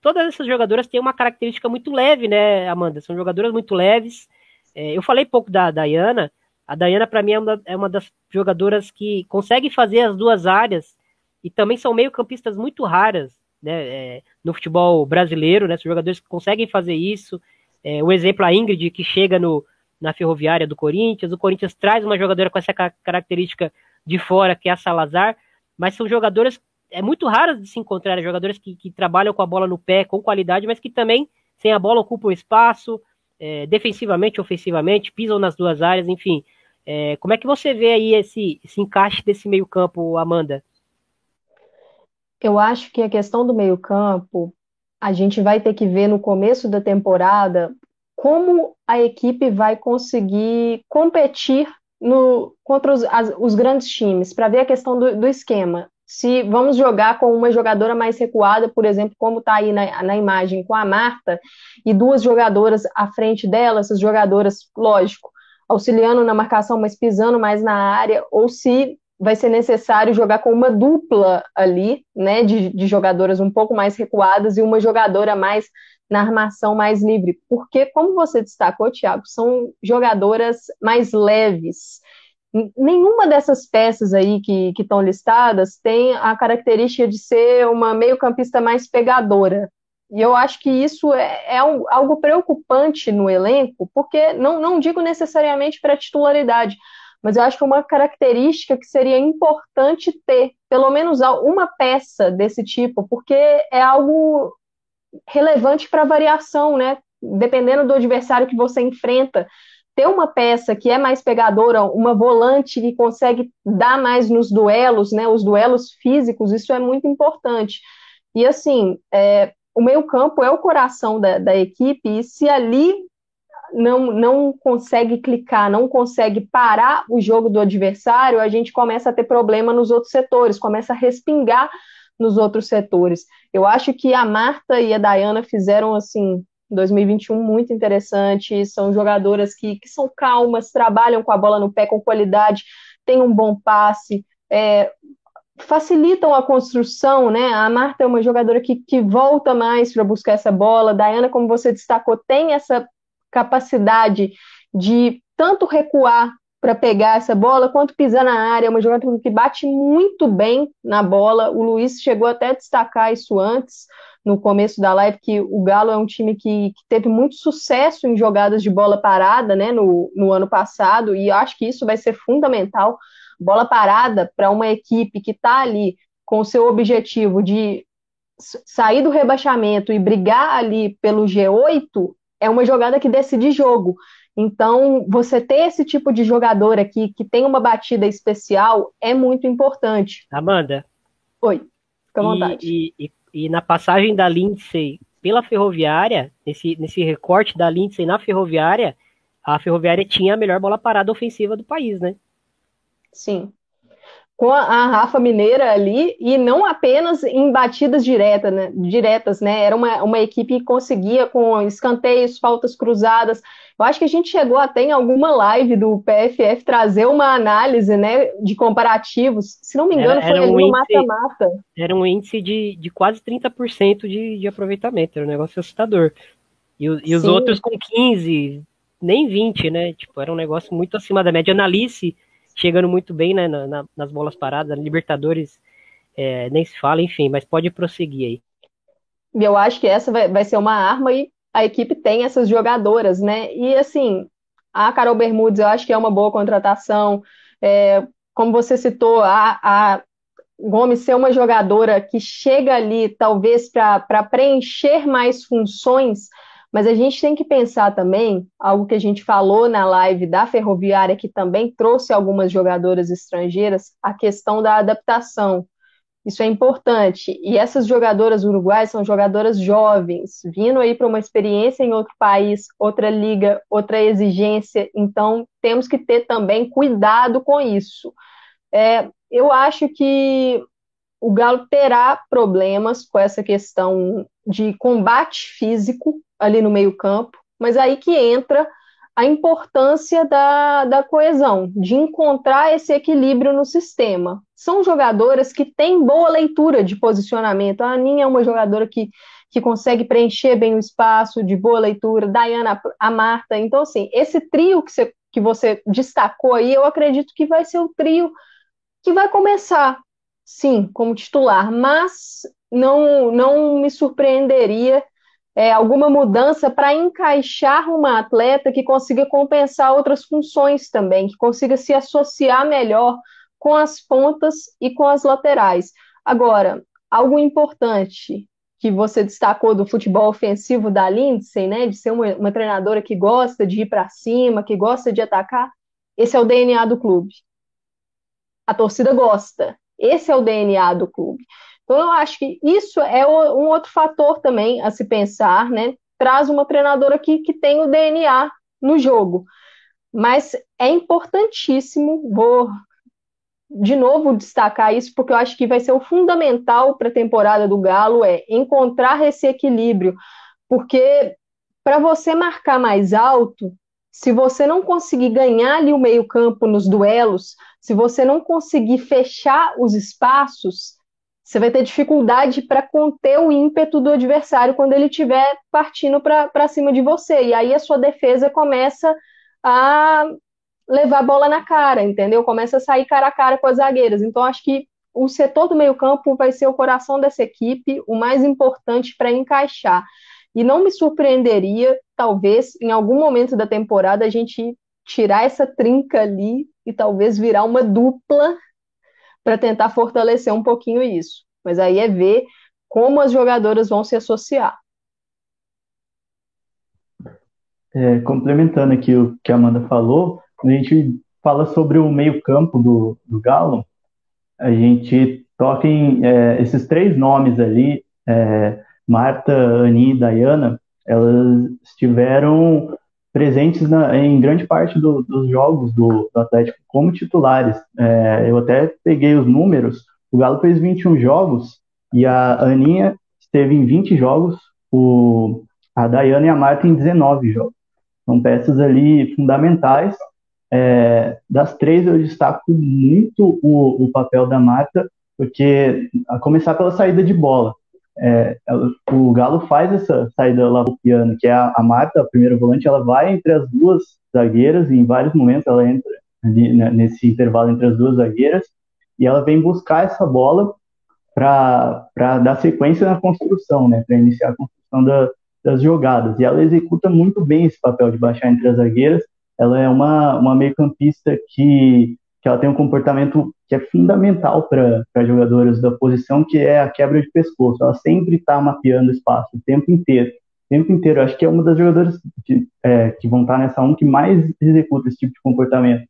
todas essas jogadoras têm uma característica muito leve, né, Amanda? São jogadoras muito leves, é, eu falei pouco da Dayana. A Dayana, para mim, é uma, é uma, das jogadoras que consegue fazer as duas áreas e também são meio-campistas muito raras né, é, no futebol brasileiro, né? São jogadores que conseguem fazer isso. É, o exemplo, a Ingrid, que chega no, na ferroviária do Corinthians. O Corinthians traz uma jogadora com essa característica de fora, que é a Salazar, mas são jogadoras é muito raras de se encontrar, jogadores que, que trabalham com a bola no pé, com qualidade, mas que também sem a bola ocupam espaço, é, defensivamente, ofensivamente, pisam nas duas áreas, enfim. É, como é que você vê aí esse, esse encaixe desse meio campo, Amanda? Eu acho que a questão do meio campo, a gente vai ter que ver no começo da temporada como a equipe vai conseguir competir no, contra os, as, os grandes times, para ver a questão do, do, esquema. Se vamos jogar com uma jogadora mais recuada, por exemplo, como está aí na, na imagem com a Marta, e duas jogadoras à frente dela, essas jogadoras, lógico, auxiliando na marcação, mas pisando mais na área, ou se vai ser necessário jogar com uma dupla ali, né, de, de jogadoras um pouco mais recuadas e uma jogadora mais na armação mais livre, porque, como você destacou, Thiago, são jogadoras mais leves. Nenhuma dessas peças aí que estão listadas tem a característica de ser uma meio-campista mais pegadora. E eu acho que isso é, é um, algo preocupante no elenco, porque não, não digo necessariamente para titularidade, mas eu acho que é uma característica que seria importante ter, pelo menos uma peça desse tipo, porque é algo relevante para variação, né? Dependendo do adversário que você enfrenta, ter uma peça que é mais pegadora, uma volante que consegue dar mais nos duelos, né? Os duelos físicos, isso é muito importante. E assim, é, o meio-campo é o coração da, da equipe, e se ali não, não consegue clicar, não consegue parar o jogo do adversário, a gente começa a ter problema nos outros setores, começa a respingar nos outros setores. Eu acho que a Marta e a Dayana fizeram assim 2021 muito interessante, são jogadoras que, que são calmas, trabalham com a bola no pé com qualidade, têm um bom passe, é, facilitam a construção, né? A Marta é uma jogadora que, que volta mais para buscar essa bola. Dayana, como você destacou, tem essa capacidade de tanto recuar para pegar essa bola, quanto pisar na área, é uma jogadora que bate muito bem na bola. O Luiz chegou até a destacar isso antes, no começo da live, que o Galo é um time que, que teve muito sucesso em jogadas de bola parada, né, no, no ano passado, e acho que isso vai ser fundamental. Bola parada para uma equipe que está ali com o seu objetivo de sair do rebaixamento e brigar ali pelo G8 é uma jogada que decide jogo. Então, você ter esse tipo de jogador aqui que tem uma batida especial é muito importante. Amanda. Oi, fica à vontade. E, e, e na passagem da Lindsay pela Ferroviária, nesse, nesse recorte da Lindsay na Ferroviária, a Ferroviária tinha a melhor bola parada ofensiva do país, né? Sim com a, Rafa Mineira ali, e não apenas em batidas direta, né, diretas, né? Era uma, uma equipe que conseguia com escanteios, faltas cruzadas. Eu acho que a gente chegou até em alguma live do PFF trazer uma análise né, de comparativos. Se não me engano, era, era foi um no mata-mata. Era um índice de, de quase 30% de, de aproveitamento, era um negócio assustador. E, e os Sim. outros com 15, nem 20, né? Tipo, era um negócio muito acima da média. Analice chegando muito bem né, na, nas bolas paradas, Libertadores é, nem se fala, enfim, mas pode prosseguir aí. Eu acho que essa vai, vai ser uma arma e a equipe tem essas jogadoras, né? E assim, a Carol Bermudes eu acho que é uma boa contratação. É, como você citou, a, a Gomes ser uma jogadora que chega ali, talvez, para preencher mais funções mas a gente tem que pensar também, algo que a gente falou na live da Ferroviária, que também trouxe algumas jogadoras estrangeiras, a questão da adaptação. Isso é importante. E essas jogadoras uruguaias são jogadoras jovens, vindo aí para uma experiência em outro país, outra liga, outra exigência. Então, temos que ter também cuidado com isso. É, eu acho que o Galo terá problemas com essa questão de combate físico ali no meio-campo, mas aí que entra a importância da, da coesão, de encontrar esse equilíbrio no sistema. São jogadoras que têm boa leitura de posicionamento. A Aninha é uma jogadora que, que consegue preencher bem o espaço, de boa leitura, Dayana, a Marta. Então, assim, esse trio que você, que você destacou aí, eu acredito que vai ser o trio que vai começar, sim, como titular, mas não, não me surpreenderia é, alguma mudança para encaixar uma atleta que consiga compensar outras funções também, que consiga se associar melhor com as pontas e com as laterais. Agora, algo importante, que você destacou do futebol ofensivo da Lindsay, né, de ser uma, uma treinadora que gosta de ir para cima, que gosta de atacar, esse é o DNA do clube. A torcida gosta. Esse é o DNA do clube. Então, eu acho que isso é um outro fator também a se pensar, né? Traz uma treinadora que, que tem o DNA no jogo. Mas é importantíssimo, vou de novo destacar isso, porque eu acho que vai ser o fundamental para a temporada do Galo, é encontrar esse equilíbrio. Porque para você marcar mais alto, se você não conseguir ganhar ali o meio-campo nos duelos, se você não conseguir fechar os espaços, você vai ter dificuldade para conter o ímpeto do adversário quando ele estiver partindo para cima de você. E aí a sua defesa começa a levar a bola na cara, entendeu? Começa a sair cara a cara com as zagueiras. Então, acho que o setor do meio-campo vai ser o coração dessa equipe, o mais importante para encaixar. E não me surpreenderia, talvez, em algum momento da temporada, a gente tirar essa trinca ali e talvez virar uma dupla para tentar fortalecer um pouquinho isso. Mas aí é ver como as jogadoras vão se associar. É, complementando aqui o que a Amanda falou, a gente fala sobre o meio-campo do, do Galo, a gente toca em é, esses três nomes ali, é, Marta, Ani e Dayana, elas estiveram presentes na, em grande parte do, dos jogos do, do, Atlético como titulares. É, eu até peguei os números, o Galo fez 21 jogos e a Aninha esteve em 20 jogos, o, a Dayana e a Marta em 19 jogos. São peças ali fundamentais. É, das três, eu destaco muito o, o papel da Marta, porque a começar pela saída de bola. É, o Galo faz essa saída piano, que é a, a Marta, a primeira volante, ela vai entre as duas zagueiras, e em vários momentos ela entra ali, né, nesse intervalo entre as duas zagueiras, e ela vem buscar essa bola para dar sequência na construção, né, para iniciar a construção da, das jogadas. E ela executa muito bem esse papel de baixar entre as zagueiras. Ela é uma, uma meio-campista que, que ela tem um comportamento que é fundamental para jogadoras da posição, que é a quebra de pescoço. Ela sempre está mapeando espaço o tempo inteiro. O tempo inteiro. Acho que é uma das jogadoras que, é, que vão estar tá nessa um que mais executa esse tipo de comportamento.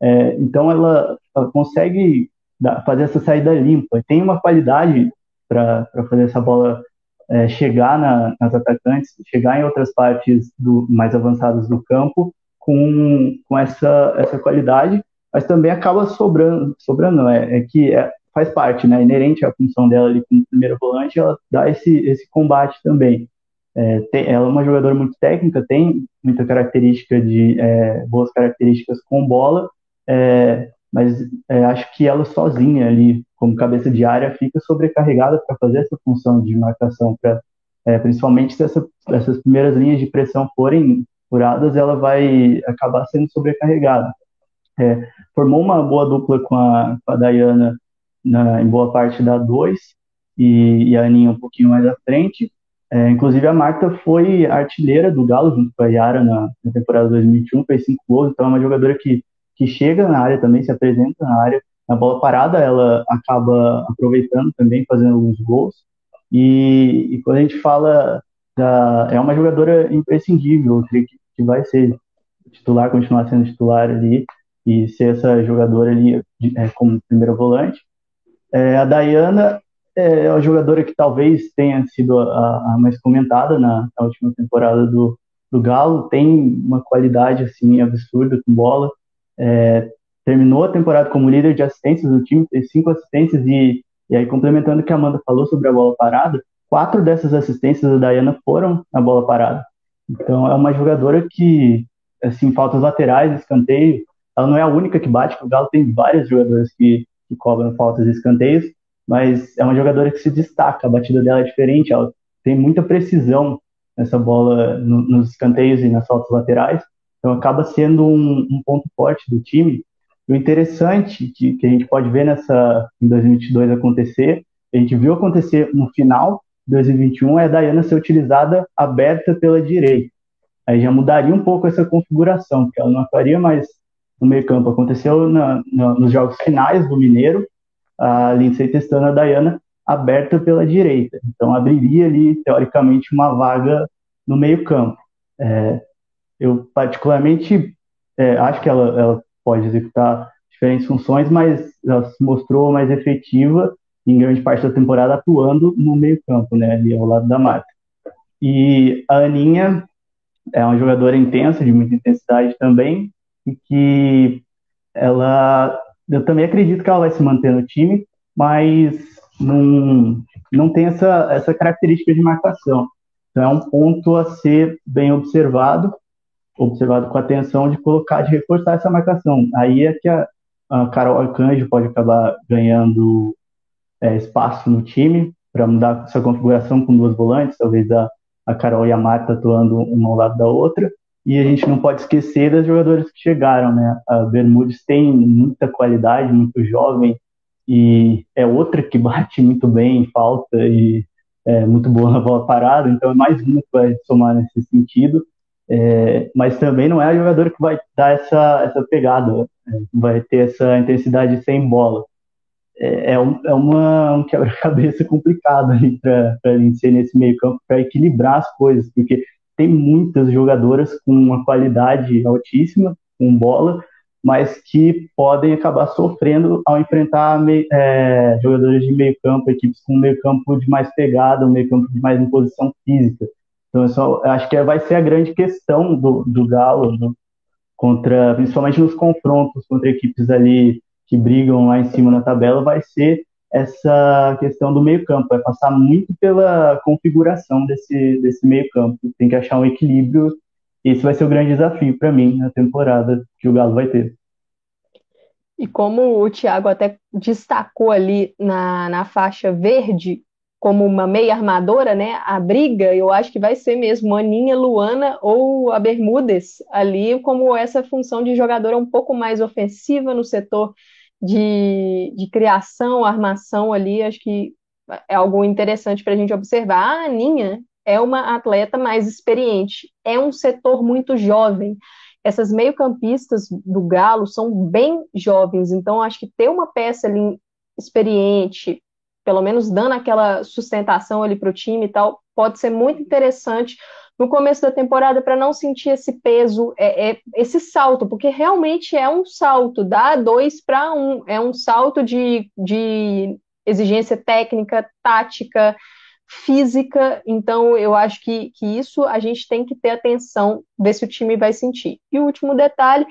É, então ela, ela consegue dar, fazer essa saída limpa. Tem uma qualidade para fazer essa bola é, chegar na, nas atacantes, chegar em outras partes do, mais avançadas do campo com, com essa, essa qualidade, mas também acaba sobrando, sobrando é, é que é, faz parte, né, inerente à função dela ali como primeira volante, ela dá esse, esse combate também. É, tem, ela é uma jogadora muito técnica, tem muita característica de é, boas características com bola, é, mas é, acho que ela sozinha ali, como cabeça de área, fica sobrecarregada para fazer essa função de marcação, pra, é, principalmente se essa, essas primeiras linhas de pressão forem furadas, ela vai acabar sendo sobrecarregada. É, formou uma boa dupla com a, com a Dayana na, em boa parte da 2 e, e, a Aninha um pouquinho mais à frente. É, inclusive a Marta foi artilheira do Galo junto com a Yara na, na temporada 2021, fez cinco gols, então é uma jogadora que que chega na área também, se apresenta na área. Na bola parada, ela acaba aproveitando também, fazendo alguns gols. E, e quando a gente fala da. É uma jogadora imprescindível, que, que vai ser titular, continuar sendo titular ali, e ser essa jogadora ali é, como primeira volante. É, a Dayana é a jogadora que talvez tenha sido a, a mais comentada na, na, última temporada do, do Galo, tem uma qualidade assim absurda com bola, é, terminou a temporada como líder de assistências no time, fez cinco assistências e, e aí complementando o que a Amanda falou sobre a bola parada, quatro dessas assistências da Dayana foram na bola parada. Então é uma jogadora que, assim, faltas laterais, escanteio, ela não é a única que bate, o Galo tem várias jogadoras que, que cobram faltas e escanteios, mas é uma jogadora que se destaca, a batida dela é diferente, ela tem muita precisão nessa bola no, nos escanteios e nas faltas laterais, então acaba sendo um, um ponto forte do time. o interessante que, que, a gente pode ver nessa em 2022 acontecer, a gente viu acontecer no final de 2021 é a Dayana ser utilizada aberta pela direita. Aí já mudaria um pouco essa configuração, porque ela não atuaria mais no meio campo. Aconteceu na, na, nos jogos finais do Mineiro, a Lindsay testando a Dayana aberta pela direita. Então, abriria ali, teoricamente, uma vaga no meio-campo. É, eu, particularmente, é, acho que ela, ela pode executar diferentes funções, mas ela se mostrou mais efetiva em grande parte da temporada atuando no meio-campo, né, ali ao lado da Marta. E a Aninha é uma jogadora intensa, de muita intensidade também, e que ela, eu também acredito que ela vai se manter no time, mas não, não tem essa, essa característica de marcação. Então é um ponto a ser bem observado, observado com atenção de colocar, de reforçar essa marcação. Aí é que a, a Carol Arcanjo pode acabar ganhando é, espaço no time para mudar essa configuração com duas volantes, talvez a, a Carol e a Marta atuando uma ao lado da outra. E a gente não pode esquecer das jogadoras que chegaram, né? A Bermudes tem muita qualidade, muito jovem, e é outra que [LAUGHS] bate muito bem em falta e é muito boa na bola parada, então é mais uma que vai somar nesse sentido. É, mas também não é a jogadora que vai dar essa, essa pegada, é, vai ter essa intensidade sem bola. É, é, um, é uma, um quebra-cabeça [LAUGHS] complicado para a gente ser nesse meio-campo, para equilibrar as coisas, porque tem muitas jogadoras com uma qualidade altíssima, com bola, mas que podem acabar sofrendo ao enfrentar é, jogadores de meio campo, equipes com meio campo de mais pegada, um meio campo de mais imposição física. Então, eu, só, eu acho que vai ser a grande questão do, do Galo, contra, principalmente nos confrontos contra equipes ali que brigam lá em cima na tabela, vai ser essa questão do meio campo, vai passar muito pela configuração desse, desse meio campo. Tem que achar um equilíbrio esse vai ser o grande desafio para mim na temporada que o Galo vai ter. E como o Thiago até destacou ali na, na faixa verde, como uma meia armadora, né? A briga, eu acho que vai ser mesmo Aninha, Luana ou a Bermudes ali, como essa função de jogadora um pouco mais ofensiva no setor de, de criação, armação ali, acho que é algo interessante para a gente observar. A Aninha é uma atleta mais experiente, é um setor muito jovem. Essas meio-campistas do Galo são bem jovens, então acho que ter uma peça ali experiente, pelo menos dando aquela sustentação ali para o time e tal, pode ser muito interessante no começo da temporada para não sentir esse peso, é, é, esse salto, porque realmente é um salto, dá dois para um, é um salto de, de exigência técnica, tática, física, então eu acho que, que isso a gente tem que ter atenção, ver se o time vai sentir. E o último detalhe,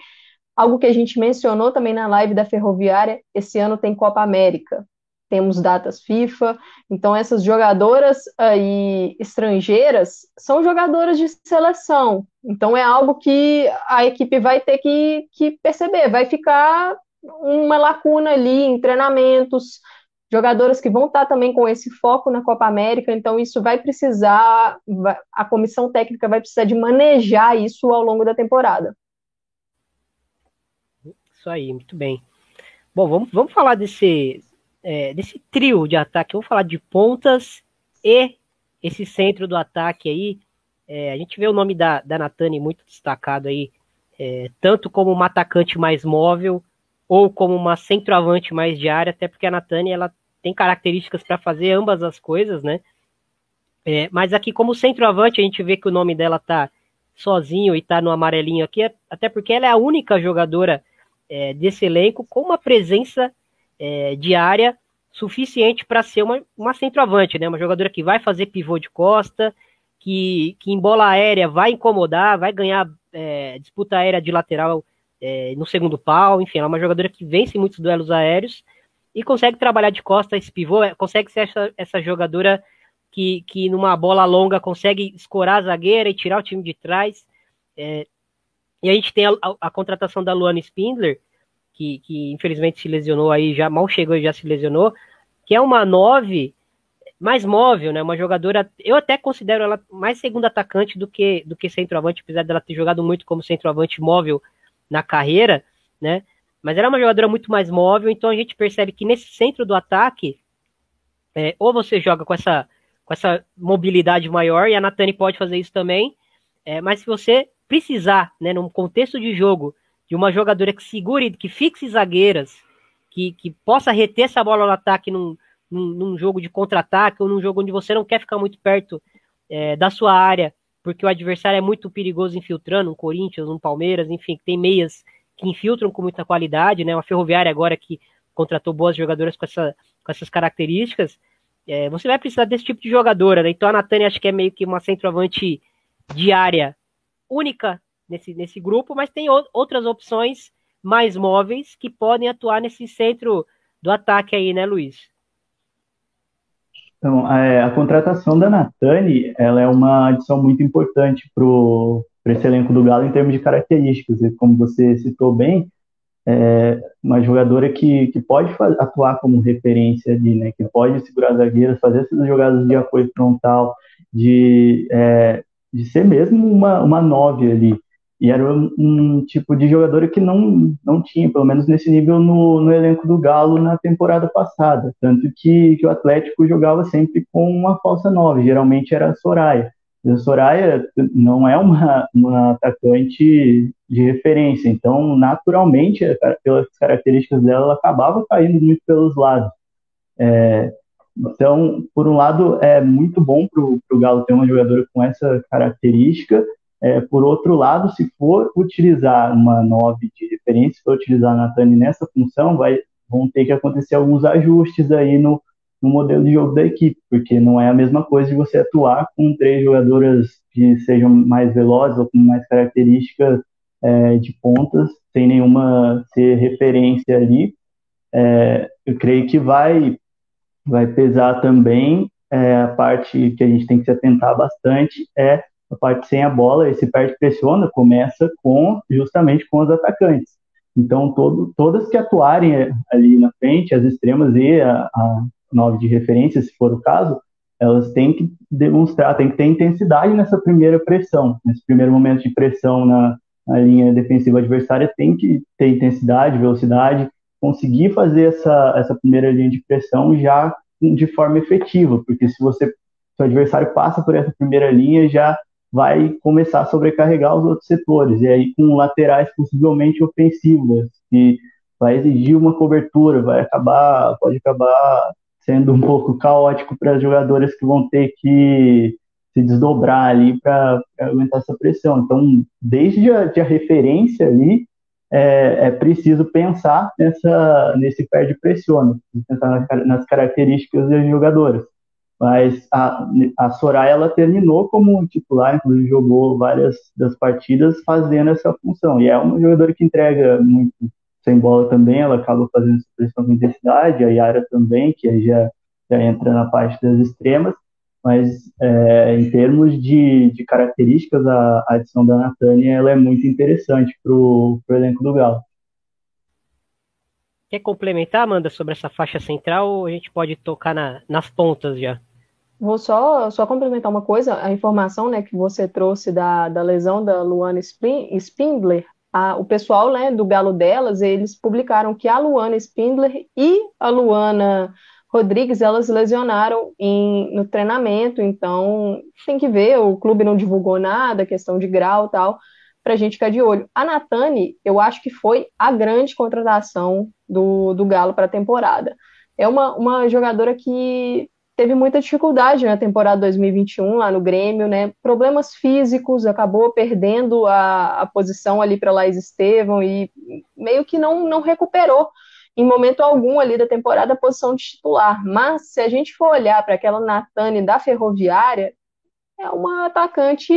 algo que a gente mencionou também na live da Ferroviária, esse ano tem Copa América, temos datas FIFA, então essas jogadoras aí estrangeiras são jogadoras de seleção, então é algo que a equipe vai ter que, que perceber, vai ficar uma lacuna ali em treinamentos, jogadoras que vão estar também com esse foco na Copa América, então isso vai precisar, a comissão técnica vai precisar de manejar isso ao longo da temporada. Isso aí, muito bem. Bom, vamos, vamos falar desse, é, desse trio de ataque, vamos falar de pontas e esse centro do ataque aí. É, a gente vê o nome da, da Natani muito destacado aí, é, tanto como uma atacante mais móvel, ou como uma centroavante mais de área, até porque a Natânia ela tem características para fazer ambas as coisas, né? É, mas aqui como centroavante a gente vê que o nome dela tá sozinho e tá no amarelinho aqui, até porque ela é a única jogadora é, desse elenco com uma presença é, diária suficiente para ser uma, uma centroavante, né? Uma jogadora que vai fazer pivô de costa, que, que em bola aérea vai incomodar, vai ganhar é, disputa aérea de lateral é, no segundo pau, enfim, ela é uma jogadora que vence muitos duelos aéreos e consegue trabalhar de costa esse pivô, é, consegue ser essa, essa jogadora que, que numa bola longa consegue escorar a zagueira e tirar o time de trás. É, e a gente tem a, a, a, contratação da Luana Spindler, que, que infelizmente se lesionou aí, já mal chegou e já se lesionou, que é uma nove mais móvel, né? Uma jogadora, eu até considero ela mais segundo atacante do que do que centroavante, apesar dela ter jogado muito como centroavante móvel na carreira, né? Mas ela é uma jogadora muito mais móvel, então a gente percebe que nesse centro do ataque, é, ou você joga com essa, com essa mobilidade maior, e a Natani pode fazer isso também, é, mas se você precisar, né, num contexto de jogo, de uma jogadora que segure, que fixe zagueiras, que, que possa reter essa bola no ataque num, num, num jogo de contra-ataque ou num jogo onde você não quer ficar muito perto é, da sua área, porque o adversário é muito perigoso infiltrando, um Corinthians, um Palmeiras, enfim, tem meias que infiltram com muita qualidade, né? Uma Ferroviária agora que contratou boas jogadoras com, essa, com essas características, é, você vai precisar desse tipo de jogadora, né? Então a Natânia acho que é meio que uma centroavante diária única nesse, nesse grupo, mas tem outras opções mais móveis que podem atuar nesse centro do ataque aí, né, Luiz? Então, a, é, a contratação da Natani, ela é uma adição muito importante para esse elenco do Galo em termos de características. E como você citou bem, é uma jogadora que, que pode atuar como referência ali, né? Que pode segurar zagueiros, fazer essas jogadas de apoio frontal, de, é, de ser mesmo uma, uma nove ali. E era um, tipo de jogador que não, não tinha, pelo menos nesse nível, no, no elenco do Galo na temporada passada. Tanto que, que o Atlético jogava sempre com uma falsa nove, geralmente era a Soraya. E a Soraya não é uma, uma atacante de referência, então, naturalmente, pelas características dela, ela acabava caindo muito pelos lados. É, então, por um lado, é muito bom para o Galo ter uma jogadora com essa característica, é, por outro lado, se for utilizar uma 9 de referência, se for utilizar a Natani nessa função, vai, vão ter que acontecer alguns ajustes aí no, no modelo de jogo da equipe, porque não é a mesma coisa de você atuar com três jogadoras que sejam mais velozes ou com mais características é, de pontas, sem nenhuma ser referência ali. É, eu creio que vai, vai pesar também é, a parte que a gente tem que se atentar bastante é a parte sem a bola, esse perde pressiona começa com justamente com os atacantes. Então, todo, todas que atuarem eh, ali na frente, as extremas e a, a nove de referência, se for o caso, elas têm que demonstrar, têm que ter intensidade nessa primeira pressão, nesse primeiro momento de pressão na, na linha defensiva adversária, tem que ter intensidade, velocidade, conseguir fazer essa, essa primeira linha de pressão já de forma efetiva, porque se você se o adversário passa por essa primeira linha, já vai começar a sobrecarregar os outros setores, e aí com laterais possivelmente ofensivas, que vai exigir uma cobertura, vai acabar, pode acabar sendo um pouco caótico para as jogadoras que vão ter que se desdobrar ali para aguentar essa pressão. Então, desde a, de a referência ali, é, é, preciso pensar nessa, nesse pé de pressiona, pensar nas, nas características das jogadoras. Mas a, a Soraya ela terminou como titular, inclusive jogou várias das partidas fazendo essa função. E é uma jogadora que entrega muito sem bola também, ela acaba fazendo essa pressão com intensidade, a Yara também, que já, já entra na parte das extremas. Mas é, em termos de, de características, a, a adição da Natânia ela é muito interessante para o elenco do Galo. Quer complementar, Amanda, sobre essa faixa central ou a gente pode tocar na, nas pontas já? Vou só, só complementar uma coisa, a informação né, que você trouxe da, da lesão da Luana Spindler, a, o pessoal né, do Galo delas, eles publicaram que a Luana Spindler e a Luana Rodrigues, elas lesionaram em, no treinamento, então tem que ver, o clube não divulgou nada, questão de grau e tal, para a gente ficar de olho. A Natani, eu acho que foi a grande contratação do, do Galo para a temporada. É uma, uma jogadora que teve muita dificuldade na temporada 2021 lá no Grêmio, né? Problemas físicos, acabou perdendo a, a posição ali para Laís Estevam e meio que não, não recuperou em momento algum ali da temporada a posição de titular. Mas se a gente for olhar para aquela Natane da Ferroviária, é uma atacante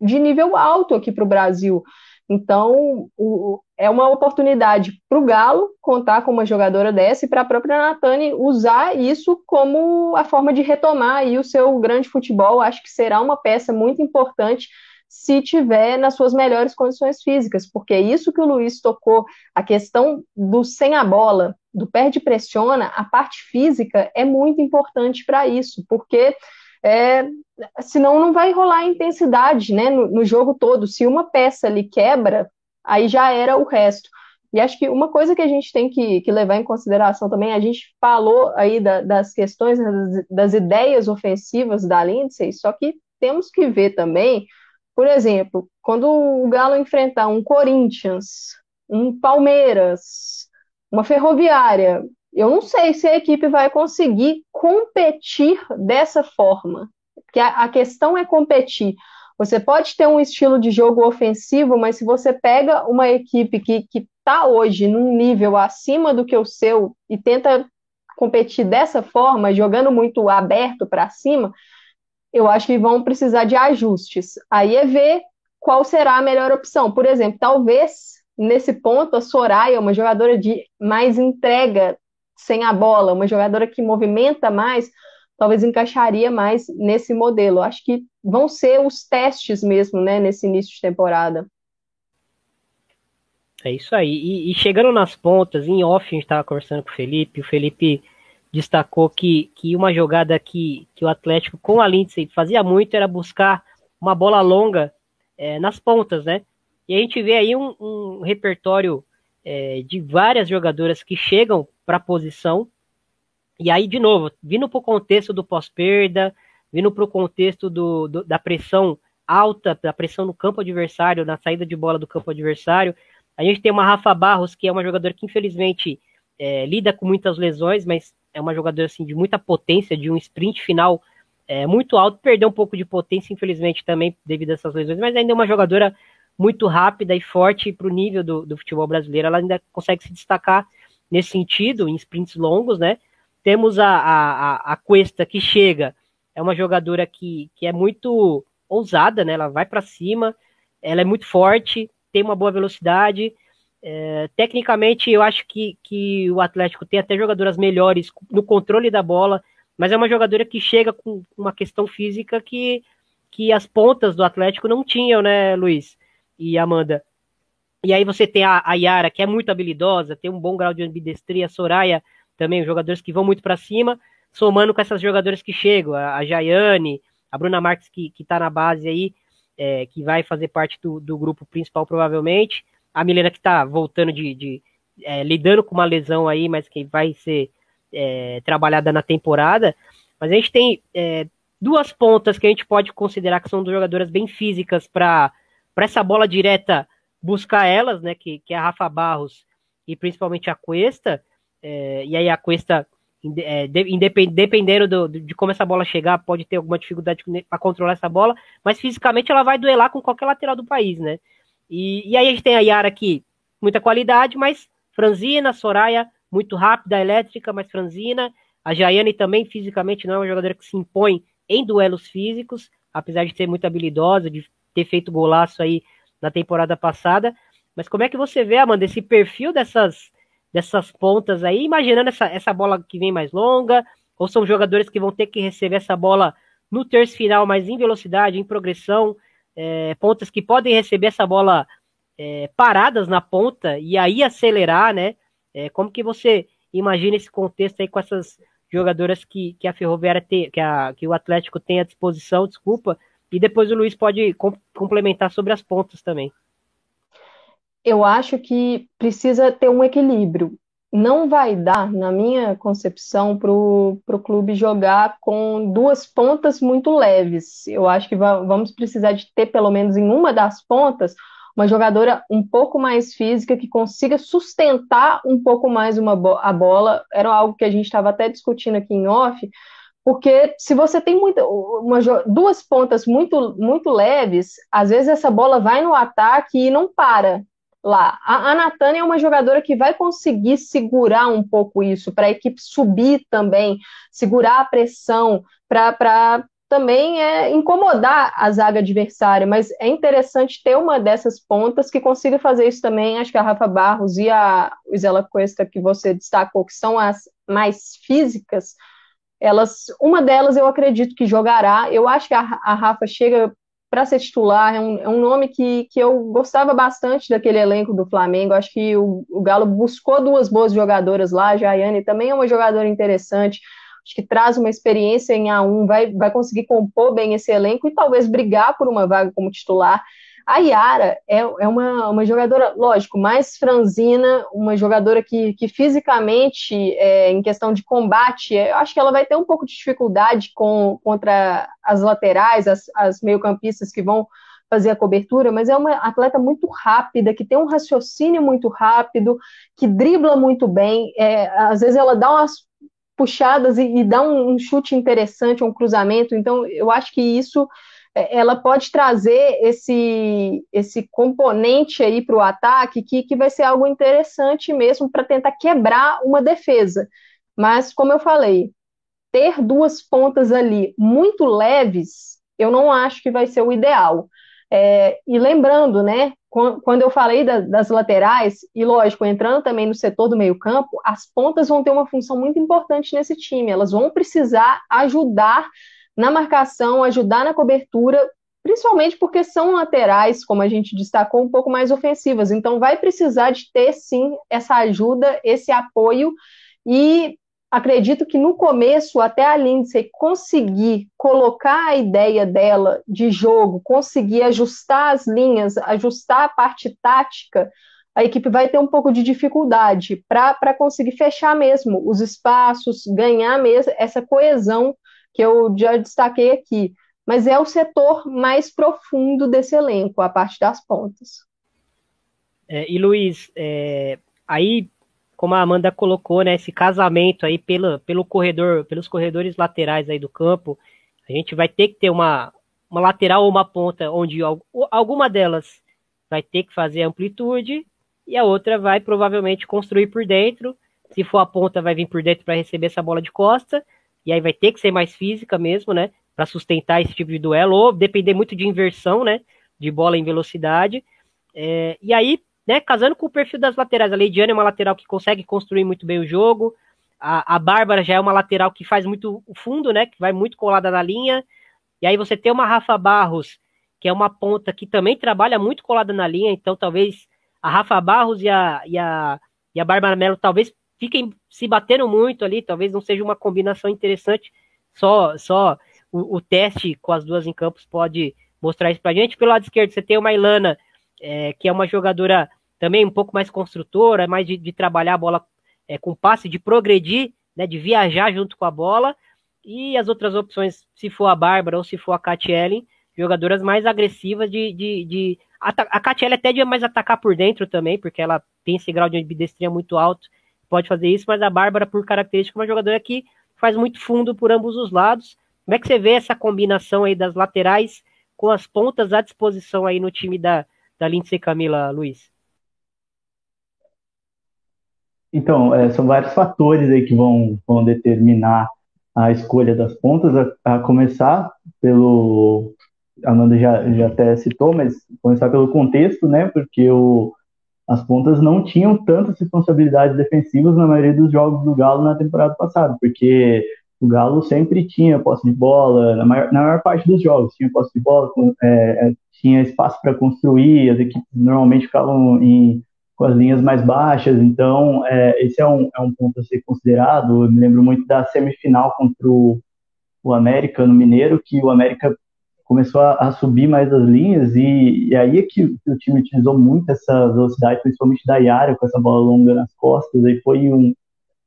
de nível alto aqui para o Brasil. Então, o, é uma oportunidade para o Galo contar com uma jogadora dessa e para a própria Natane usar isso como a forma de retomar aí o seu grande futebol. Acho que será uma peça muito importante se tiver nas suas melhores condições físicas, porque é isso que o Luiz tocou, a questão do sem a bola, do perde pressiona, a parte física é muito importante para isso, porque é, senão não vai rolar intensidade né, no, no, jogo todo. Se uma peça ali quebra, aí já era o resto. E acho que uma coisa que a gente tem que, que levar em consideração também, a gente falou aí da, das questões, das, das, ideias ofensivas da Lindsay, só que temos que ver também, por exemplo, quando o Galo enfrentar um Corinthians, um Palmeiras, uma Ferroviária, eu não sei se a equipe vai conseguir competir dessa forma. Porque a, a questão é competir. Você pode ter um estilo de jogo ofensivo, mas se você pega uma equipe que está hoje num nível acima do que o seu e tenta competir dessa forma, jogando muito aberto para cima, eu acho que vão precisar de ajustes. Aí é ver qual será a melhor opção. Por exemplo, talvez nesse ponto a Soraya, uma jogadora de mais entrega sem a bola, uma jogadora que movimenta mais, talvez encaixaria mais nesse modelo. Acho que vão ser os testes mesmo, né, nesse início de temporada. É isso aí. E, e chegando nas pontas, em off, a gente estava conversando com o Felipe, o Felipe destacou que, que uma jogada que, que o Atlético com a Lindsay fazia muito era buscar uma bola longa é, nas pontas, né? E a gente vê aí um, um repertório é, de várias jogadoras que chegam para a posição. E aí, de novo, vindo para o contexto do pós-perda, vindo para o contexto do, do, da pressão alta, da pressão no campo adversário, na saída de bola do campo adversário. A gente tem uma Rafa Barros, que é uma jogadora que infelizmente é, lida com muitas lesões, mas é uma jogadora assim, de muita potência, de um sprint final é, muito alto, perdeu um pouco de potência, infelizmente, também devido a essas lesões, mas ainda é uma jogadora muito rápida e forte para o nível do, do futebol brasileiro. Ela ainda consegue se destacar nesse sentido, em sprints longos, né? Temos a, a, a Cuesta que chega, é uma jogadora que, que é muito ousada, né? Ela vai para cima, ela é muito forte, tem uma boa velocidade. É, tecnicamente, eu acho que, que o Atlético tem até jogadoras melhores no controle da bola, mas é uma jogadora que chega com uma questão física que, que as pontas do Atlético não tinham, né, Luiz e Amanda? E aí você tem a, a Yara, que é muito habilidosa, tem um bom grau de ambidestria, a Soraya também, jogadores que vão muito para cima, somando com essas jogadoras que chegam, a, a Jaiane, a Bruna Marques, que, que tá na base aí, é, que vai fazer parte do, do grupo principal provavelmente, a Milena que está voltando de, de é, lidando com uma lesão aí, mas que vai ser é, trabalhada na temporada. Mas a gente tem é, duas pontas que a gente pode considerar que são duas jogadoras bem físicas para essa bola direta buscar elas, né? Que, que é a Rafa Barros e principalmente a Cuesta. É, e aí a Cuesta, é, dependendo do, de como essa bola chegar, pode ter alguma dificuldade para controlar essa bola, mas fisicamente ela vai duelar com qualquer lateral do país, né? E, e aí a gente tem a Yara aqui, muita qualidade, mas franzina, Soraya, muito rápida, elétrica, mas franzina. A Jaiane também fisicamente não é uma jogadora que se impõe em duelos físicos, apesar de ser muito habilidosa, de ter feito golaço aí na temporada passada. Mas como é que você vê, Amanda, esse perfil dessas, dessas pontas aí, imaginando essa, essa bola que vem mais longa, ou são jogadores que vão ter que receber essa bola no terço final, mas em velocidade, em progressão, é, pontas que podem receber essa bola é, paradas na ponta e aí acelerar, né? É, como que você imagina esse contexto aí com essas jogadoras que, que a Ferroviária tem, que, a, que o Atlético tem à disposição, desculpa, e depois o Luiz pode com, complementar sobre as pontas também. Eu acho que precisa ter um equilíbrio não vai dar, na minha concepção, para o clube jogar com duas pontas muito leves. Eu acho que vamos precisar de ter, pelo menos em uma das pontas, uma jogadora um pouco mais física que consiga sustentar um pouco mais uma bo a bola. Era algo que a gente estava até discutindo aqui em off, porque se você tem muita, uma, duas pontas muito, muito leves, às vezes essa bola vai no ataque e não para lá. A, a Natânia é uma jogadora que vai conseguir segurar um pouco isso, para a equipe subir também, segurar a pressão, para também é, incomodar a zaga adversária, mas é interessante ter uma dessas pontas que consiga fazer isso também. Acho que a Rafa Barros e a Isela Cuesta, que você destacou, que são as mais físicas, elas, uma delas eu acredito que jogará. Eu acho que a, a Rafa chega para ser titular, é um, é um nome que, que eu gostava bastante daquele elenco do Flamengo. Acho que o, o Galo buscou duas boas jogadoras lá. A Jaiane também é uma jogadora interessante. Acho que traz uma experiência em A1, vai, vai conseguir compor bem esse elenco e talvez brigar por uma vaga como titular. A Yara é, é uma, uma jogadora, lógico, mais franzina, uma jogadora que, que fisicamente, é, em questão de combate, é, eu acho que ela vai ter um pouco de dificuldade com, contra as laterais, as, as meio-campistas que vão fazer a cobertura, mas é uma atleta muito rápida, que tem um raciocínio muito rápido, que dribla muito bem. É, às vezes ela dá umas puxadas e, e dá um, um, chute interessante, um cruzamento. Então, eu acho que isso ela pode trazer esse, esse componente aí para o ataque que, que vai ser algo interessante mesmo para tentar quebrar uma defesa. Mas, como eu falei, ter duas pontas ali muito leves, eu não acho que vai ser o ideal. É, e lembrando, né, quando eu falei da, das laterais, e lógico, entrando também no setor do meio-campo, as pontas vão ter uma função muito importante nesse time. Elas vão precisar ajudar na marcação, ajudar na cobertura, principalmente porque são laterais, como a gente destacou, um pouco mais ofensivas. Então, vai precisar de ter sim essa ajuda, esse apoio. E acredito que no começo, até a Lindsay conseguir colocar a ideia dela de jogo, conseguir ajustar as linhas, ajustar a parte tática, a equipe vai ter um pouco de dificuldade para conseguir fechar mesmo os espaços, ganhar mesmo essa coesão que eu já destaquei aqui. Mas é o setor mais profundo desse elenco, a parte das pontas. É, e Luiz, é, aí como a Amanda colocou, né, esse casamento aí pelo, pelo corredor, pelos corredores laterais aí do campo, a gente vai ter que ter uma, uma lateral ou uma ponta onde alguma delas vai ter que fazer amplitude e a outra vai provavelmente construir por dentro. Se for a ponta, vai vir por dentro para receber essa bola de costa, e aí vai ter que ser mais física mesmo, né, para sustentar esse tipo de duelo, ou depender muito de inversão, né, de bola em velocidade. É, e aí, né, casando com o perfil das laterais, a Leidiane é uma lateral que consegue construir muito bem o jogo, a, a Bárbara já é uma lateral que faz muito o fundo, né, que vai muito colada na linha, e aí você tem uma Rafa Barros, que é uma ponta que também trabalha muito colada na linha, então talvez a Rafa Barros e a, e a, e a Bárbara Mello talvez fiquem se batendo muito ali, talvez não seja uma combinação interessante, só só o, o teste com as duas em campos pode mostrar isso pra gente. Pelo lado esquerdo você tem uma Ilana, é, que é uma jogadora também um pouco mais construtora, mais de, de trabalhar a bola é, com passe, de progredir, né, de viajar junto com a bola. E as outras opções, se for a Bárbara ou se for a Ellen, jogadoras mais agressivas de. de, de a, Ellen até de mais atacar por dentro também, porque ela tem esse grau de ambidestria muito alto, pode fazer isso, mas a Bárbara, por característica, é uma jogadora que faz muito fundo por ambos os lados. Como é que você vê essa combinação aí das laterais com as pontas à disposição aí no time da, da Lindsay Camila, Luiz? Então, é, são vários fatores aí que vão, vão determinar a escolha das pontas, a, a começar pelo. A Amanda já, já até citou, mas começar pelo contexto, né? Porque o, as pontas não tinham tantas responsabilidades defensivas na maioria dos jogos do Galo na temporada passada, porque o Galo sempre tinha posse de bola, na maior, na maior parte dos jogos tinha posse de bola, é, tinha espaço para construir, as equipes normalmente ficavam em com as linhas mais baixas, então é, esse é um, é um ponto a ser considerado. Eu me lembro muito da semifinal contra o, o América no Mineiro, que o América começou a, a subir mais as linhas, e, e aí é que o time utilizou muito essa velocidade, principalmente da Yara, com essa bola longa nas costas, aí foi um,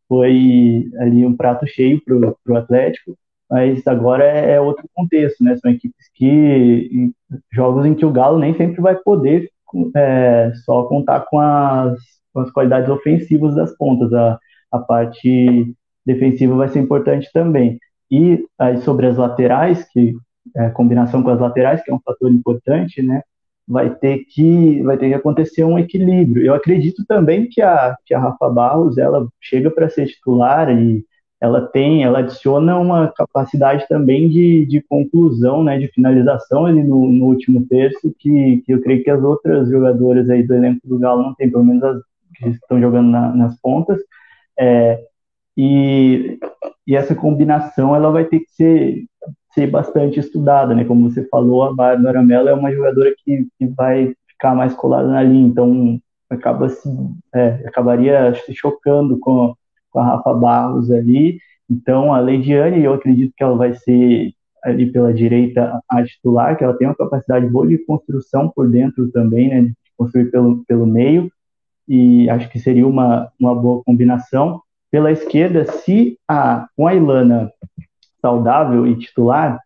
foi ali um prato cheio para o Atlético, mas agora é, é, outro contexto, né? São equipes que jogos em que o Galo nem sempre vai poder é, só contar com as, com as qualidades ofensivas das pontas. A, a parte defensiva vai ser importante também. E aí sobre as laterais, que é, combinação com as laterais, que é um fator importante, né? Vai ter que vai ter que acontecer um equilíbrio. Eu acredito também que a que a Rafa Barros ela chega para ser titular e ela tem, ela adiciona uma capacidade também de, de conclusão, né, de finalização ali no, no último terço, que, que eu creio que as outras jogadoras aí do elenco do Galo não tem, pelo menos as que estão jogando na, nas pontas. É, e, e essa combinação ela vai ter que ser, ser bastante estudada, né? Como você falou, a Bárbara Mello é uma jogadora que, que vai ficar mais colada na linha, então acaba se, é, acabaria se chocando com com a Rafa Barros ali. Então, a Leidiane, eu acredito que ela vai ser ali pela direita a titular, que ela tem uma capacidade boa de construção por dentro também, né, de construir pelo, pelo meio, e acho que seria uma, uma boa combinação. Pela esquerda, se a, com a Ilana saudável e titular,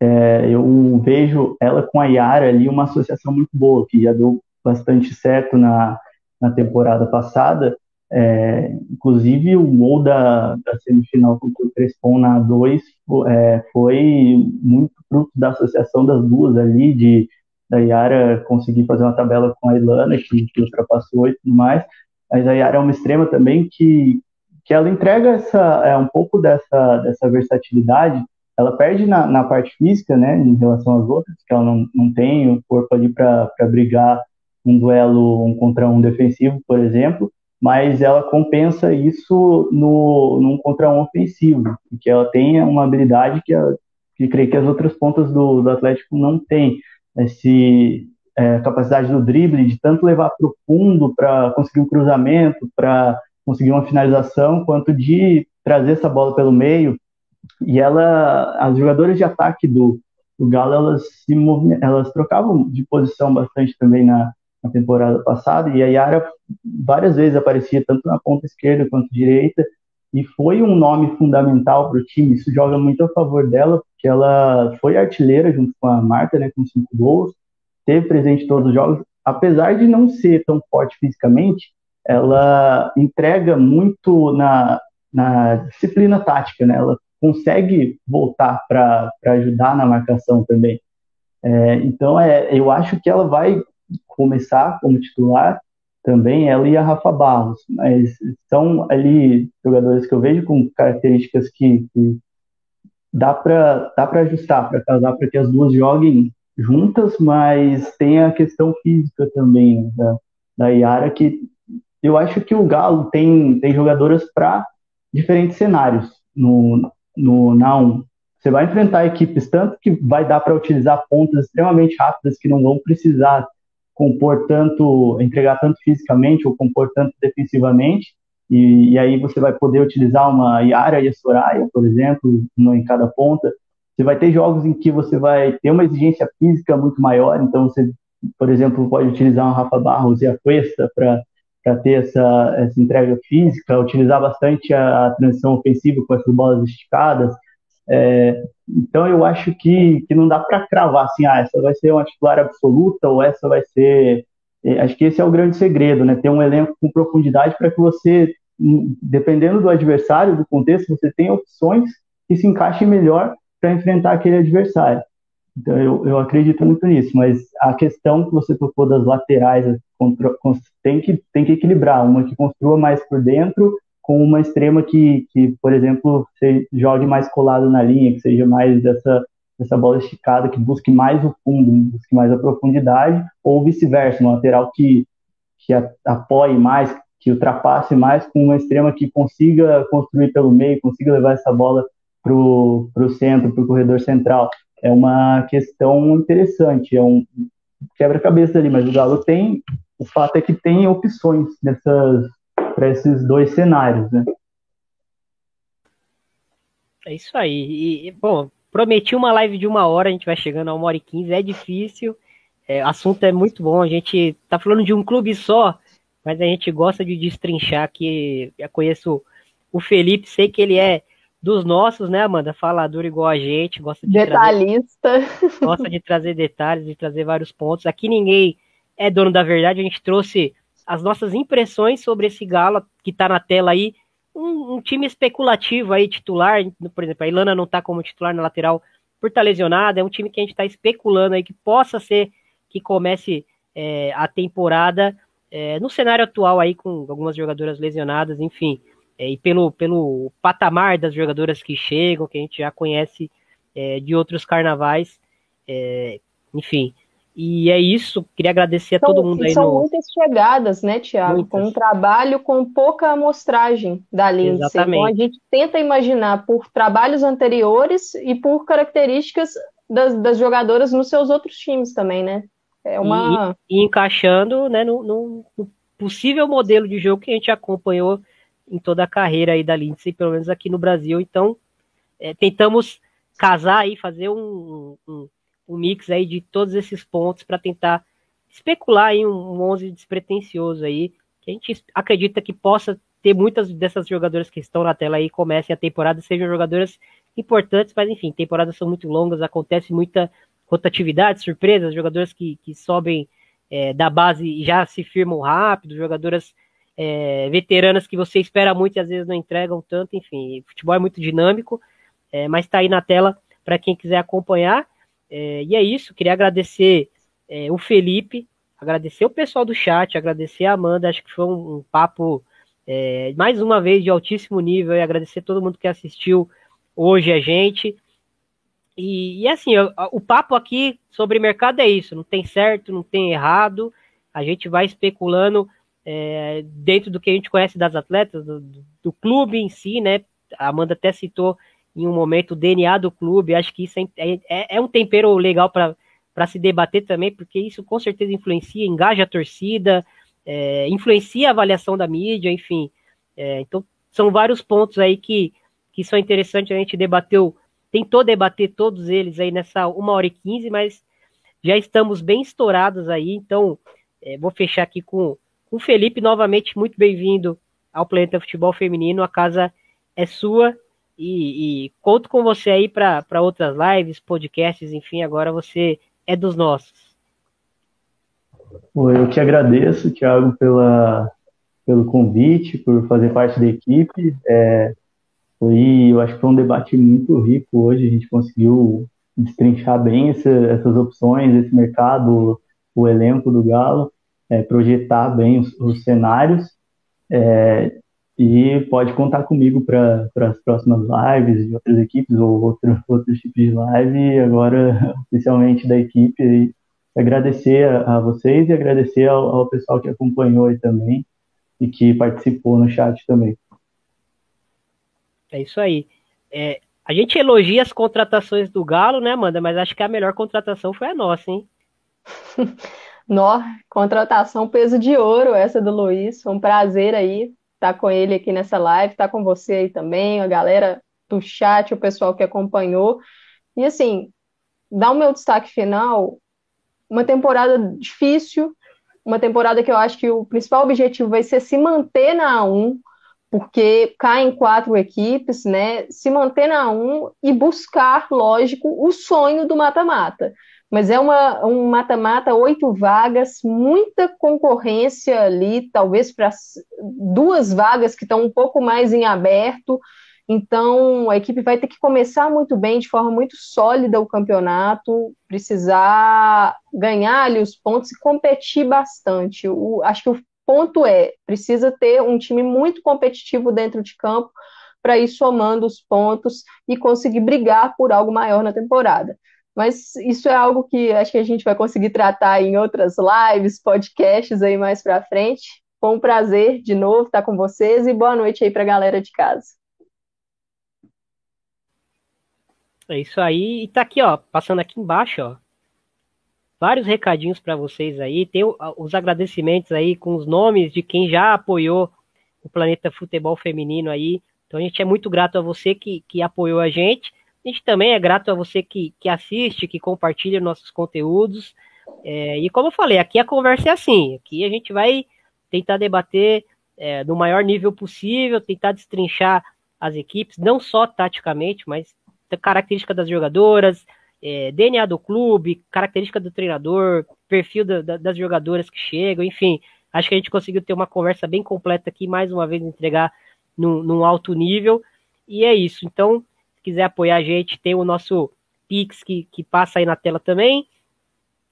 é, eu vejo ela com a Yara ali uma associação muito boa, que já deu bastante certo na, na temporada passada. É, inclusive, o gol da, da semifinal contra o Crespon na 2 é, foi muito fruto da associação das duas ali, de da Yara conseguir fazer uma tabela com a Ilana, que, que ultrapassou e tudo mais. Mas a Yara é uma extrema também que, que ela entrega essa, é, um pouco dessa, dessa versatilidade. Ela perde na, na parte física, né, em relação às outras, que ela não, não tem o corpo ali para brigar um duelo um contra um defensivo, por exemplo, mas ela compensa isso no num contra um ofensivo, que ela tem uma habilidade que, a, que creio que as outras pontas do, do Atlético não têm, esse é, capacidade do drible de tanto levar para o fundo para conseguir um cruzamento, para conseguir uma finalização, quanto de trazer essa bola pelo meio. E ela, as jogadoras de ataque do, do Galo, elas se elas trocavam de posição bastante também na, na temporada passada, e a Yara várias vezes aparecia tanto na ponta esquerda quanto direita, e foi um nome fundamental para o time. Isso joga muito a favor dela, porque ela foi artilheira junto com a Marta, né, com cinco gols, teve presente em todos os jogos, apesar de não ser tão forte fisicamente, ela entrega muito na, na disciplina tática, né? Ela consegue voltar para ajudar na marcação também. É, então, é, eu acho que ela vai começar como titular também, ela e a Rafa Barros, mas são ali jogadores que eu vejo com características que, que dá para dá ajustar, para casar para que as duas joguem juntas, mas tem a questão física também né, da, da Yara, que eu acho que o Galo tem, tem jogadoras para diferentes cenários no, no, na 1. Você vai enfrentar equipes tanto que vai dar para utilizar pontas extremamente rápidas que não vão precisar compor tanto, entregar tanto fisicamente ou compor tanto defensivamente, e, e aí você vai poder utilizar uma Yara e a Soraya, por exemplo, uma em cada ponta. Você vai ter jogos em que você vai ter uma exigência física muito maior, então você, por exemplo, pode utilizar uma Rafa Barros e a Cuesta para ter essa, essa entrega física, utilizar bastante a, a transição ofensiva com essas bolas esticadas, é, então eu acho que, que não dá para cravar assim, ah, essa vai ser uma titular absoluta ou essa vai ser. É, acho que esse é o grande segredo, né? Ter um elenco com profundidade para que você, dependendo do adversário, do contexto, você tenha opções que se encaixem melhor para enfrentar aquele adversário. Então eu, eu acredito muito nisso, mas a questão que você tocou das laterais tem que, tem que equilibrar, uma que construa mais por dentro com uma extrema que, que, por exemplo, você jogue mais colado na linha, que seja mais dessa, dessa bola esticada, que busque mais o fundo, busque mais a profundidade, ou vice-versa, uma lateral que, que apoie mais, que ultrapasse mais, com uma extrema que consiga construir pelo meio, consiga levar essa bola para o centro, para o corredor central. É uma questão interessante, é um quebra-cabeça ali, mas o Galo tem, o fato é que tem opções nessas para esses dois cenários, né? É isso aí. E, bom, prometi uma live de uma hora, a gente vai chegando a uma hora e quinze, é difícil. É, o assunto é muito bom, a gente tá falando de um clube só, mas a gente gosta de destrinchar que eu conheço o Felipe, sei que ele é dos nossos, né, Amanda? Falador igual a gente, gosta de detalhista. Trazer, gosta de trazer detalhes, de trazer vários pontos. Aqui ninguém é dono da verdade, a gente trouxe as nossas impressões sobre esse Galo que está na tela aí. Um, um, time especulativo aí, titular, por exemplo, a Ilana não está como titular na lateral por estar tá lesionada, é um time que a gente está especulando aí que possa ser que comece é, a temporada é, no cenário atual aí com algumas jogadoras lesionadas, enfim, é, e pelo, pelo patamar das jogadoras que chegam, que a gente já conhece é, de outros carnavais, é, enfim, e é isso, queria agradecer a todo mundo aí. São no... muitas chegadas, né, Tiago? Com um trabalho com pouca amostragem da Lindsay. Exatamente. Então a gente tenta imaginar por trabalhos anteriores e por características das, das jogadoras nos seus outros times também, né? É uma... E, e encaixando né, no, no, no, possível modelo de jogo que a gente acompanhou em toda a carreira aí da Lindsay, pelo menos aqui no Brasil. Então, é, tentamos casar aí, fazer um, um um mix aí de todos esses pontos para tentar especular em um 11 despretensioso aí, que a gente acredita que possa ter muitas dessas jogadoras que estão na tela aí comecem a temporada, sejam jogadoras importantes, mas enfim, temporadas são muito longas, acontece muita rotatividade, surpresas, jogadores que, que sobem é, da base e já se firmam rápido, jogadoras é, veteranas que você espera muito e às vezes não entregam tanto, enfim, futebol é muito dinâmico, é, mas está aí na tela para quem quiser acompanhar. É, e é isso, queria agradecer é, o Felipe, agradecer o pessoal do chat, agradecer a Amanda, acho que foi um, um papo é, mais uma vez de altíssimo nível e agradecer todo mundo que assistiu hoje a gente. E, e assim, o, o, papo aqui sobre mercado é isso, não tem certo, não tem errado, a gente vai especulando é, dentro do que a gente conhece das atletas, do, do, clube em si, né? A Amanda até citou em um momento o DNA do clube, acho que isso é, é, é um tempero legal para se debater também, porque isso com certeza influencia, engaja a torcida, é, influencia a avaliação da mídia, enfim. É, então, são vários pontos aí que, que são interessantes. A gente debateu, tentou debater todos eles aí nessa uma hora e quinze, mas já estamos bem estourados aí, então é, vou fechar aqui com o Felipe novamente, muito bem-vindo ao Planeta Futebol Feminino, a casa é sua e, e conto com você aí para outras lives, podcasts, enfim, agora você é dos nossos. Eu te agradeço, Thiago, pela, pelo convite, por fazer parte da equipe. É, foi, eu acho que foi um debate muito rico hoje. A gente conseguiu destrinchar bem esse, essas opções, esse mercado, o elenco do Galo, é, projetar bem os, os cenários. É, e pode contar comigo para as próximas lives de outras equipes ou outro, outros tipos de live. E agora, [LAUGHS] oficialmente da equipe, e agradecer a, a, vocês e agradecer ao, ao, pessoal que acompanhou aí também e que participou no chat também. É isso aí. É, a gente elogia as contratações do Galo, né, Amanda? Mas acho que a melhor contratação foi a nossa, hein? [LAUGHS] Nó, contratação peso de ouro, essa do Luiz. Foi um prazer aí tá com ele aqui nessa live, tá com você aí também, a galera do chat, o pessoal que acompanhou. E assim, dá o meu destaque final, uma temporada difícil, uma temporada que eu acho que o principal objetivo vai ser se manter na A1, porque caem quatro equipes, né? Se manter na A1 e buscar, lógico, o sonho do mata-mata mas é uma, um mata-mata, oito vagas, muita concorrência ali, talvez para duas vagas que estão um pouco mais em aberto. Então, a equipe vai ter que começar muito bem, de forma muito sólida o campeonato, precisar ganhar ali os pontos e competir bastante. O, acho que o ponto é, precisa ter um time muito competitivo dentro de campo para ir somando os pontos e conseguir brigar por algo maior na temporada. Mas isso é algo que acho que a gente vai conseguir tratar em outras lives, podcasts aí mais para frente. Foi um prazer de novo estar com vocês e boa noite aí para a galera de casa. É isso aí. E tá aqui, ó, passando aqui embaixo, ó. Vários recadinhos para vocês aí. Tem os agradecimentos aí com os nomes de quem já apoiou o Planeta Futebol Feminino aí. Então a gente é muito grato a você que, que apoiou a gente. A gente também é grato a você que, que assiste, que compartilha nossos conteúdos. É, e como eu falei, aqui a conversa é assim. Aqui a gente vai tentar debater é, no maior nível possível, tentar destrinchar as equipes, não só taticamente, mas característica das jogadoras, é, DNA do clube, característica do treinador, perfil da, da, das jogadoras que chegam, enfim. Acho que a gente conseguiu ter uma conversa bem completa aqui, mais uma vez entregar num, num alto nível. E é isso. Então, quiser apoiar a gente, tem o nosso Pix que, que passa aí na tela também.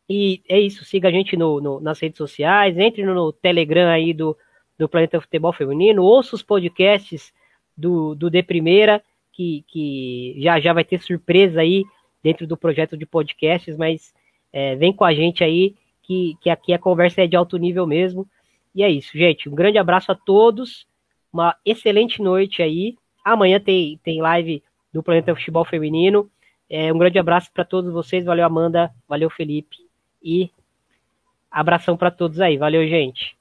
E é isso, siga a gente no, no, nas redes sociais, entre no Telegram aí do, do Planeta Futebol Feminino, ouça os podcasts do, do De Primeira, que, que já já vai ter surpresa aí dentro do projeto de podcasts, mas é, vem com a gente aí, que, que aqui a conversa é de alto nível mesmo. E é isso, gente. Um grande abraço a todos, uma excelente noite aí. Amanhã tem, tem live do Planeta Futebol Feminino. É, um grande abraço para todos vocês. Valeu, Amanda. Valeu, Felipe. E abração para todos aí. Valeu, gente.